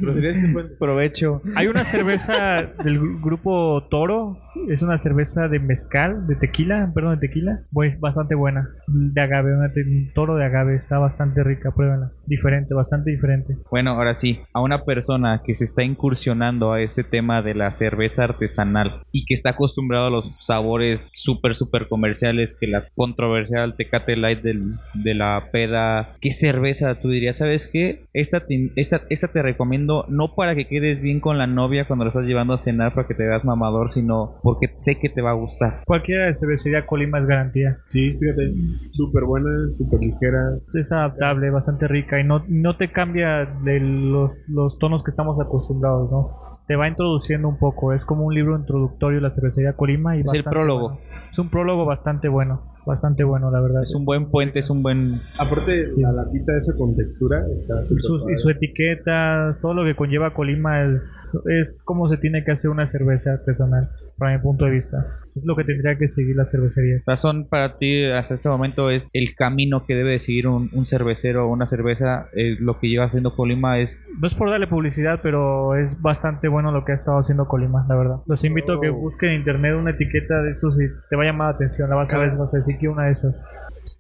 Speaker 3: Provecho.
Speaker 4: Hay una cerveza del gru- grupo Toro, es una cerveza de mezcal, de tequila, perdón, de tequila, pues bastante buena, de agave, una te- toro de agave, está bastante rica, pruébenla, diferente, bastante diferente.
Speaker 3: Bueno, ahora sí, a una persona que se está incursionando a este tema de la cerveza artesanal y que está acostumbrado a los sabores súper, súper comerciales, que la controversial Tecate Light del- de la peda, ¿qué cerveza tú dirías? ¿Sabes qué? Esta te, esta, esta te recomiendo no para que quedes bien con la novia cuando la estás llevando a cenar para que te veas mamador, sino porque sé que te va a gustar.
Speaker 4: Cualquiera de cervecería Colima es garantía,
Speaker 2: Sí, fíjate. Súper buena, súper ligera.
Speaker 4: es adaptable, bastante rica y no, no te cambia de los, los tonos que estamos acostumbrados, ¿no? te va introduciendo un poco. Es como un libro introductorio de la cervecería Colima. Y
Speaker 3: Es el prólogo.
Speaker 4: bueno. Es un prólogo bastante bueno. Bastante bueno, la verdad.
Speaker 3: Es un buen puente, es un buen...
Speaker 2: Aparte, la latita esa con textura está
Speaker 4: Y sus, su etiqueta, todo lo que conlleva Colima es, es como se tiene que hacer una cerveza artesanal, para mi punto de vista. Es lo que tendría que seguir la cervecería.
Speaker 3: razón para ti hasta este momento es el camino que debe de seguir un, un cervecero o una cerveza. eh, lo que lleva haciendo Colima es
Speaker 4: No es por darle publicidad, pero es bastante bueno lo que ha estado haciendo Colima, la verdad. Los invito a que
Speaker 2: Oh.
Speaker 4: busquen en internet una etiqueta de estos y te va a llamar la atención. La vas a ver, vas a decir que una de esas.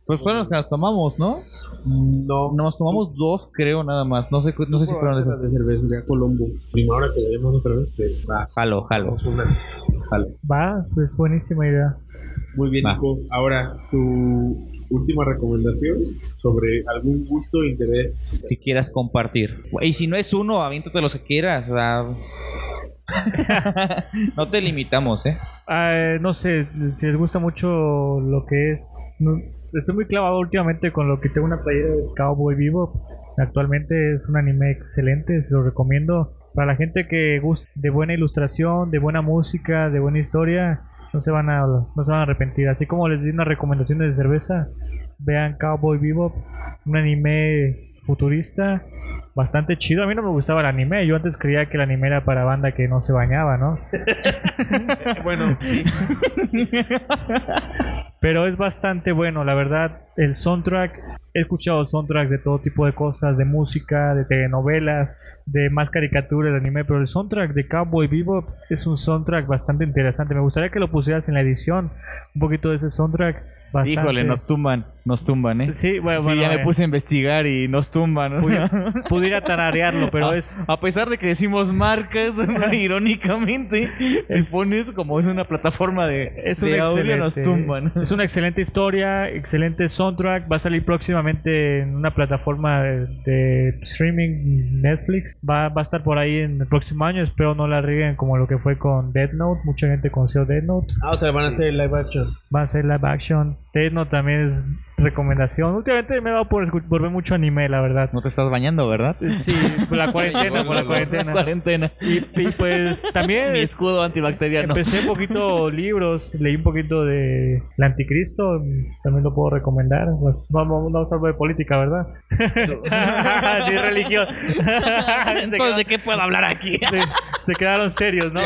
Speaker 3: Pues fueron los que nos tomamos, ¿no?
Speaker 2: No,
Speaker 3: Nos tomamos dos, creo, nada más. No sé, cu- no sé si fueron de
Speaker 2: esas de cervecería Colombo. Prima hora que vayamos otra vez, pues va.
Speaker 3: Jalo, jalo.
Speaker 4: Va, pues buenísima idea.
Speaker 2: Muy bien,
Speaker 3: Va.
Speaker 2: Nico. Ahora, tu última recomendación sobre algún gusto o interés.
Speaker 3: Que quieras compartir. Y si no es uno, aviéntate los que quieras. no te limitamos, ¿eh?
Speaker 4: Ah, no sé, si les gusta mucho lo que es... no- estoy muy clavado últimamente con lo que tengo una playera de Cowboy Vivo. Actualmente es un anime excelente, se lo recomiendo. Para la gente que gusta de buena ilustración, de buena música, de buena historia, no se van a, no se van a arrepentir. Así como les di una recomendación de cerveza, vean Cowboy Vivo, un anime futurista bastante chido. A mí no me gustaba el anime, yo antes creía que el anime era para banda que no se bañaba, ¿no?
Speaker 2: bueno,
Speaker 4: Pero es bastante bueno, la verdad. El soundtrack, he escuchado soundtracks de todo tipo de cosas, de música, de telenovelas, de más caricaturas de anime, pero el soundtrack de Cowboy Bebop es un soundtrack bastante interesante. Me gustaría que lo pusieras en la edición, un poquito de ese soundtrack. Bastante.
Speaker 3: Híjole, nos tumban, nos tumban, ¿eh?
Speaker 4: Sí, bueno,
Speaker 3: Sí,
Speaker 4: bueno,
Speaker 3: ya me
Speaker 4: eh,
Speaker 3: puse a investigar y nos tumban.
Speaker 4: pudiera, pudiera tararearlo, pero
Speaker 3: a,
Speaker 4: es
Speaker 3: a pesar de que decimos marcas, irónicamente, si pones como es una plataforma de,
Speaker 4: Es
Speaker 3: de audio, nos
Speaker 4: excelente-
Speaker 3: tumban.
Speaker 4: Es una excelente historia, excelente soundtrack. Va a salir próximamente en una plataforma de, de streaming Netflix. Va, va a estar por ahí en el próximo año. Espero no la rieguen como lo que fue con Dead Note. Mucha gente conoció Dead Note.
Speaker 2: ah, o sea, van a hacer live action.
Speaker 4: Va a ser live action. Note también es recomendación. Últimamente me he dado por, por ver mucho anime, la verdad.
Speaker 3: No te estás bañando, ¿verdad?
Speaker 4: Sí, por la cuarentena, por la cuarentena.
Speaker 3: cuarentena.
Speaker 4: Y, y pues también
Speaker 3: Mi escudo antibacteriano.
Speaker 4: Empecé un poquito libros, leí un poquito de El Anticristo, también lo puedo recomendar. Vamos, vamos a hablar de política, ¿verdad? sí, religión.
Speaker 3: Entonces, ¿de qué puedo hablar aquí?
Speaker 4: se, se quedaron serios, ¿no?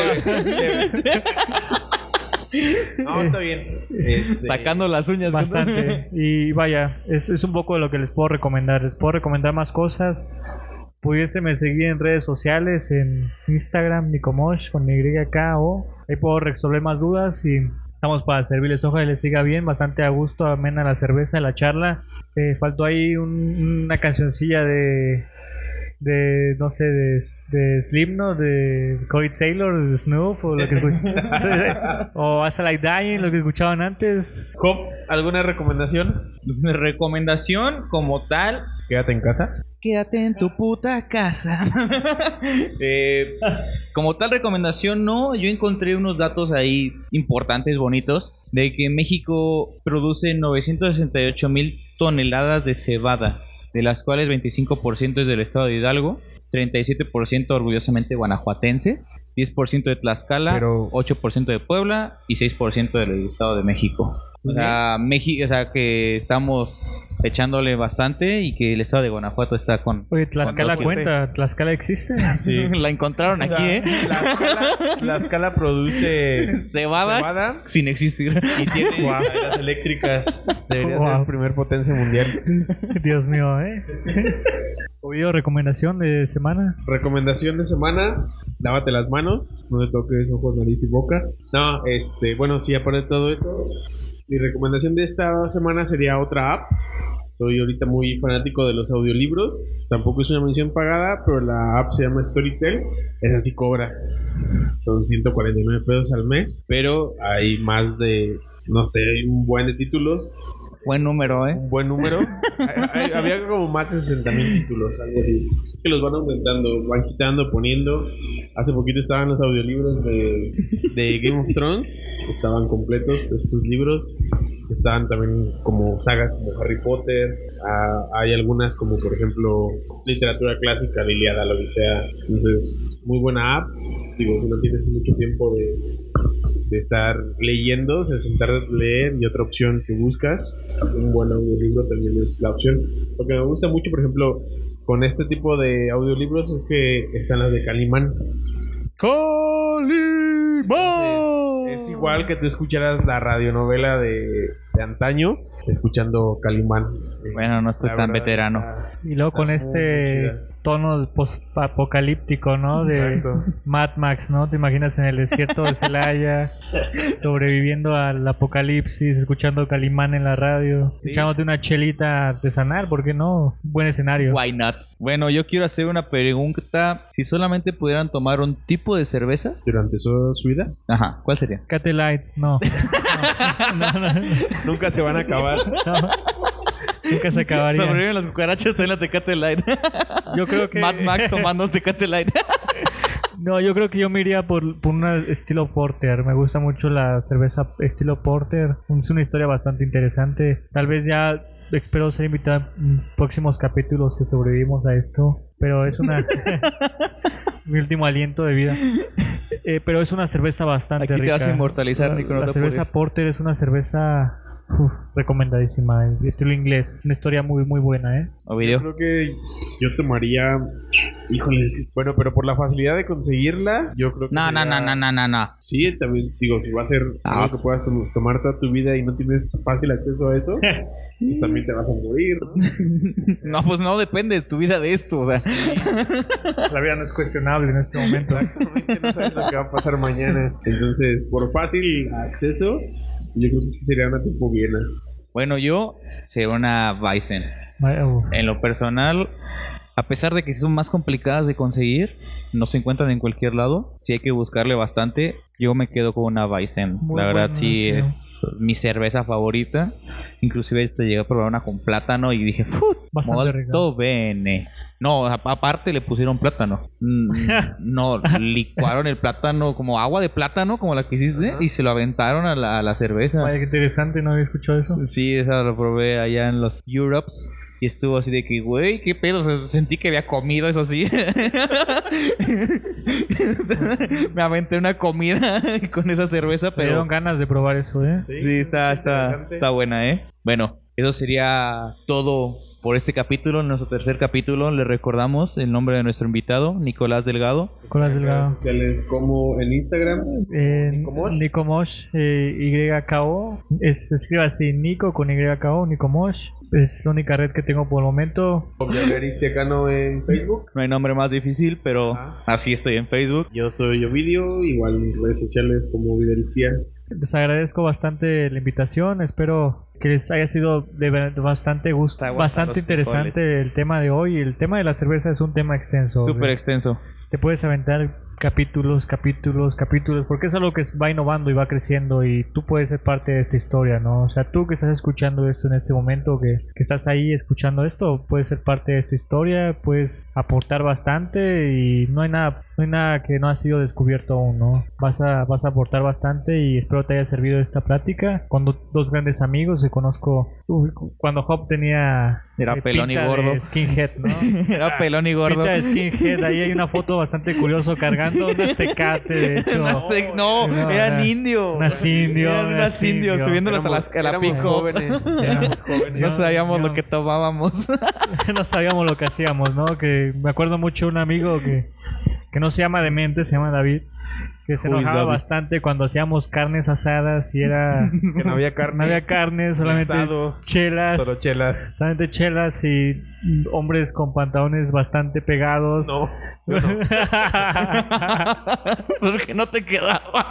Speaker 2: No, está bien. Este,
Speaker 3: Sacando las uñas.
Speaker 4: Bastante. Y vaya, es, es un poco de lo que les puedo recomendar. Les puedo recomendar más cosas. Pudiéseme seguir en redes sociales, en Instagram, Nicomosh, con YKO. Ahí puedo resolver más dudas y estamos para servirles. Ojalá les siga bien, bastante a gusto, amena la cerveza, la charla. Eh, faltó ahí un- una cancioncilla de, de no sé, de, de Slipknot, de Corey Taylor, de Snoop, o lo que o As I Like Dying, lo que escuchaban antes.
Speaker 2: Job, ¿alguna recomendación?
Speaker 3: Recomendación como tal,
Speaker 2: Quédate en casa.
Speaker 3: Quédate en tu puta casa. Eh, como tal recomendación, no. Yo encontré unos datos ahí importantes, bonitos, de que México produce 968 mil toneladas de cebada, de las cuales 25% es del estado de Hidalgo, 37% orgullosamente guanajuatenses, 10% de Tlaxcala,
Speaker 2: Pero-
Speaker 3: 8% de Puebla y 6% del estado de México. O sea, México, o sea, que estamos echándole bastante y que el estado de Guanajuato está con...
Speaker 4: Oye, Tlaxcala cuenta, Tlaxcala existe.
Speaker 2: Sí.
Speaker 3: La encontraron
Speaker 2: O sea,
Speaker 3: aquí, ¿eh?
Speaker 2: La escala, la escala produce
Speaker 3: Cebada,
Speaker 2: cebada
Speaker 3: sin existir.
Speaker 2: y tiene las eléctricas. Debería ser
Speaker 4: Wow.
Speaker 2: el primer potencia mundial.
Speaker 4: Dios mío, ¿eh? Oído recomendación de semana.
Speaker 2: Recomendación de semana, lávate las manos, no te toques ojos, nariz y boca. No, este, bueno, sí, aparte de todo eso, mi recomendación de esta semana sería otra app. Soy ahorita muy fanático de los audiolibros. Tampoco es una mención pagada, pero la app se llama Storytel. Esa sí cobra. Son 149 pesos al mes, pero hay más de, no sé, un buen de títulos
Speaker 3: Buen número, ¿eh?
Speaker 2: un buen número. Hay- hay- había como más de 60 mil títulos, algo así. Es que los van aumentando, van quitando, poniendo. Hace poquito estaban los audiolibros de, de Game of Thrones, estaban completos estos libros. Estaban también como sagas como Harry Potter. ah, hay algunas como por ejemplo literatura clásica, la Iliada, la Odisea. Entonces, muy buena app. digo, si no tienes mucho tiempo de, de estar leyendo, de sentar a leer y otra opción que buscas, un buen audiolibro también es la opción. Lo que me gusta mucho, por ejemplo, con este tipo de audiolibros es que están las de Calimán.
Speaker 1: ¡Calimán!
Speaker 2: Es igual que tú escucharas la radionovela de, de antaño, escuchando Calimán. Eh,
Speaker 3: Bueno, no estoy
Speaker 2: la
Speaker 3: tan
Speaker 2: verdad
Speaker 3: veterano.
Speaker 2: está-
Speaker 4: Y luego con este. Tono post-apocalíptico, ¿no? De
Speaker 2: Exacto.
Speaker 4: Mad Max, ¿no? Te imaginas en el desierto de Celaya, sobreviviendo al apocalipsis, escuchando Calimán en la radio,
Speaker 2: Sí.
Speaker 4: echándote una chelita artesanal, ¿por qué no? Buen escenario.
Speaker 3: Why not? Bueno, yo quiero hacer una pregunta. Si solamente pudieran tomar un tipo de cerveza,
Speaker 2: Durante su, su vida,
Speaker 3: ajá, ¿cuál sería?
Speaker 4: Cate Light, no. No, no, no,
Speaker 2: nunca se van a acabar.
Speaker 4: Nunca se acabaría.
Speaker 3: Sobreviven las cucarachas en la Tecate Light.
Speaker 4: Yo creo que...
Speaker 3: Mad Max tomando Tecate Light.
Speaker 4: No, yo creo que yo me iría por, por una estilo porter. Me gusta mucho la cerveza estilo porter. Es una historia bastante interesante. Tal vez ya espero ser invitado en próximos capítulos si sobrevivimos a esto. Pero es una... mi último aliento de vida. Eh, pero es una cerveza bastante
Speaker 3: Aquí te
Speaker 4: rica.
Speaker 3: vas a inmortalizar,
Speaker 4: La,
Speaker 3: Nico, no
Speaker 4: la
Speaker 3: te
Speaker 4: cerveza porter es una cerveza uf, recomendadísima. eh, Estilo inglés. Una historia muy, muy buena, ¿eh?
Speaker 3: O
Speaker 2: Yo creo que yo tomaría. Híjole, bueno, pero por la facilidad de conseguirla, yo creo que.
Speaker 3: No, no,
Speaker 2: sería-
Speaker 3: no, no, no, no, no.
Speaker 2: Sí, también digo, si va a ser
Speaker 3: Ah,
Speaker 2: algo que puedas tom- tomar toda tu vida y no tienes fácil acceso a eso, pues también te vas a morir, ¿no?
Speaker 3: No, pues no depende de tu vida de esto, o sea.
Speaker 4: La vida no es cuestionable en este momento.
Speaker 2: Exactamente, no sabes lo que va a pasar mañana. Entonces, por fácil acceso, yo creo que sí sería una tipo Viena.
Speaker 3: Bueno, yo sería una Bison.
Speaker 4: Uf.
Speaker 3: En lo personal, a pesar de que son más complicadas de conseguir, no se encuentran en cualquier lado. Si hay que buscarle bastante, yo me quedo con una Bison.
Speaker 4: Muy
Speaker 3: La verdad, sí. es mi cerveza favorita. Inclusive este llegué a probar una con plátano y dije, "Fut,
Speaker 4: Bastante rica.
Speaker 3: molto bene. No, aparte le pusieron plátano. Mm, no, licuaron el plátano como agua de plátano, como la que hiciste, y se lo aventaron a la, a la cerveza.
Speaker 4: Vaya, qué interesante, no había escuchado eso.
Speaker 3: Sí, esa lo probé allá en los Europes. Y estuvo así de que, güey, qué pedo. O sea, sentí que había comido eso sí. Me aventé una comida con esa cerveza,
Speaker 4: Me
Speaker 3: pero.
Speaker 4: dieron ganas de probar eso, ¿eh?
Speaker 3: Sí, está, está,
Speaker 2: interesante.
Speaker 3: está buena, ¿eh? Bueno, eso sería todo por este capítulo. En nuestro tercer capítulo le recordamos el nombre de nuestro invitado, Nicolás Delgado.
Speaker 4: Nicolás Delgado.
Speaker 2: Sociales como en Instagram.
Speaker 4: Eh,
Speaker 2: Nicomosh.
Speaker 4: Nicomosh, eh, YKO. Es, se escribe así, Nico con YKO, Nicomosh. Es la única red que tengo por el momento.
Speaker 2: Gabriel Aristiacano en Facebook.
Speaker 3: No hay nombre más difícil, pero
Speaker 2: Ah.
Speaker 3: así estoy en Facebook.
Speaker 2: Yo soy Ovidio, igual en redes sociales como Ovidio Aristía.
Speaker 4: Les agradezco bastante la invitación. Espero que les haya sido de bastante gusto, bastante
Speaker 3: los
Speaker 4: interesante el tema de hoy. El tema de la cerveza es un tema extenso.
Speaker 3: Súper extenso.
Speaker 4: te puedes aventar capítulos, capítulos, capítulos, porque es algo que va innovando y va creciendo y tú puedes ser parte de esta historia, ¿no? O sea, tú que estás escuchando esto en este momento, que, que estás ahí escuchando esto, puedes ser parte de esta historia, puedes aportar bastante y no hay nada, no hay nada que no ha sido descubierto aún, ¿no? Vas a, vas a aportar bastante y espero te haya servido esta plática. Cuando dos grandes amigos, que conozco, uy, cuando Hop tenía
Speaker 3: Era
Speaker 4: eh,
Speaker 3: pelón y gordo.
Speaker 4: skinhead, ¿no?
Speaker 3: Era pelón y gordo.
Speaker 4: Pinta de skinhead, ahí hay una foto bastante curioso cargando unas tecate, de hecho.
Speaker 3: No, sé, no,
Speaker 4: No,
Speaker 3: eran
Speaker 4: era-
Speaker 3: indios.
Speaker 4: unas indio,
Speaker 3: Eran
Speaker 4: unas
Speaker 3: indios
Speaker 4: indio.
Speaker 3: subiéndolas a la, a la pico.
Speaker 2: jóvenes. Éramos jóvenes.
Speaker 3: No sabíamos
Speaker 4: Yo-
Speaker 3: lo que tomábamos.
Speaker 4: no sabíamos lo que hacíamos, ¿no? Que me acuerdo mucho un amigo que, que no se llama Demente, se llama David, que se enojaba bastante cuando hacíamos carnes asadas y era...
Speaker 2: Que no había carne.
Speaker 4: No había carne, solamente
Speaker 2: Asado.
Speaker 4: chelas,
Speaker 2: Solo chelas.
Speaker 4: solamente chelas y hombres con pantalones bastante pegados.
Speaker 2: No. no.
Speaker 3: Porque no te quedaban.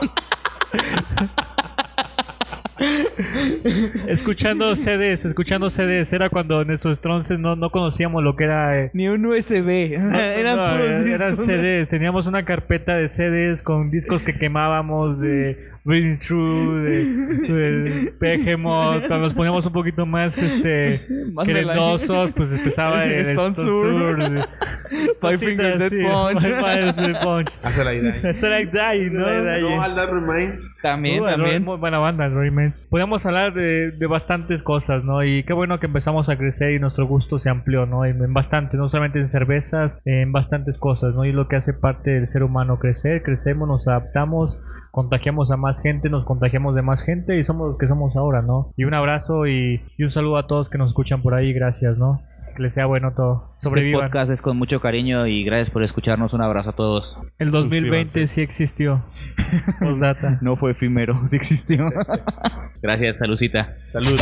Speaker 4: escuchando CDs, escuchando CDs, era cuando en nuestros entonces no, no conocíamos lo que era... eh,
Speaker 3: Ni un USB. Eran
Speaker 4: no,
Speaker 3: puros
Speaker 4: eran
Speaker 3: discos.
Speaker 4: CDs, teníamos una carpeta de CDs con discos que quemábamos de Reading True, de, Behemoth, cuando nos poníamos un poquito más este
Speaker 3: Más
Speaker 4: querendosos,
Speaker 3: melanchosos.
Speaker 4: pues empezaba el
Speaker 3: Stone
Speaker 4: de-
Speaker 3: Five Finger Death Punch.
Speaker 4: Five Finger Death Punch.
Speaker 2: Hace la idea.
Speaker 4: It's like dying, ¿no?
Speaker 2: No, All That Remains.
Speaker 3: También,
Speaker 4: Uh,
Speaker 3: también.
Speaker 4: Muy buena banda, Rayman. Podemos hablar de, de bastantes cosas, ¿no? Y qué bueno que empezamos a crecer y nuestro gusto se amplió, ¿no? En, en bastante, no solamente en cervezas, en bastantes cosas, ¿no? Y lo que hace parte del ser humano, crecer, crecemos, nos adaptamos, contagiamos a más gente, nos contagiamos de más gente y somos los que somos ahora, ¿no? Y un abrazo y, y un saludo a todos que nos escuchan por ahí, gracias, ¿no? Que les sea bueno todo.
Speaker 5: Este
Speaker 4: Sobrevivan.
Speaker 5: podcast es con mucho cariño y gracias por escucharnos. Un abrazo a todos.
Speaker 4: El 2020
Speaker 2: Suscríbanse.
Speaker 4: sí existió.
Speaker 3: No fue efímero, sí existió.
Speaker 5: Gracias, Salucita.
Speaker 2: Salud.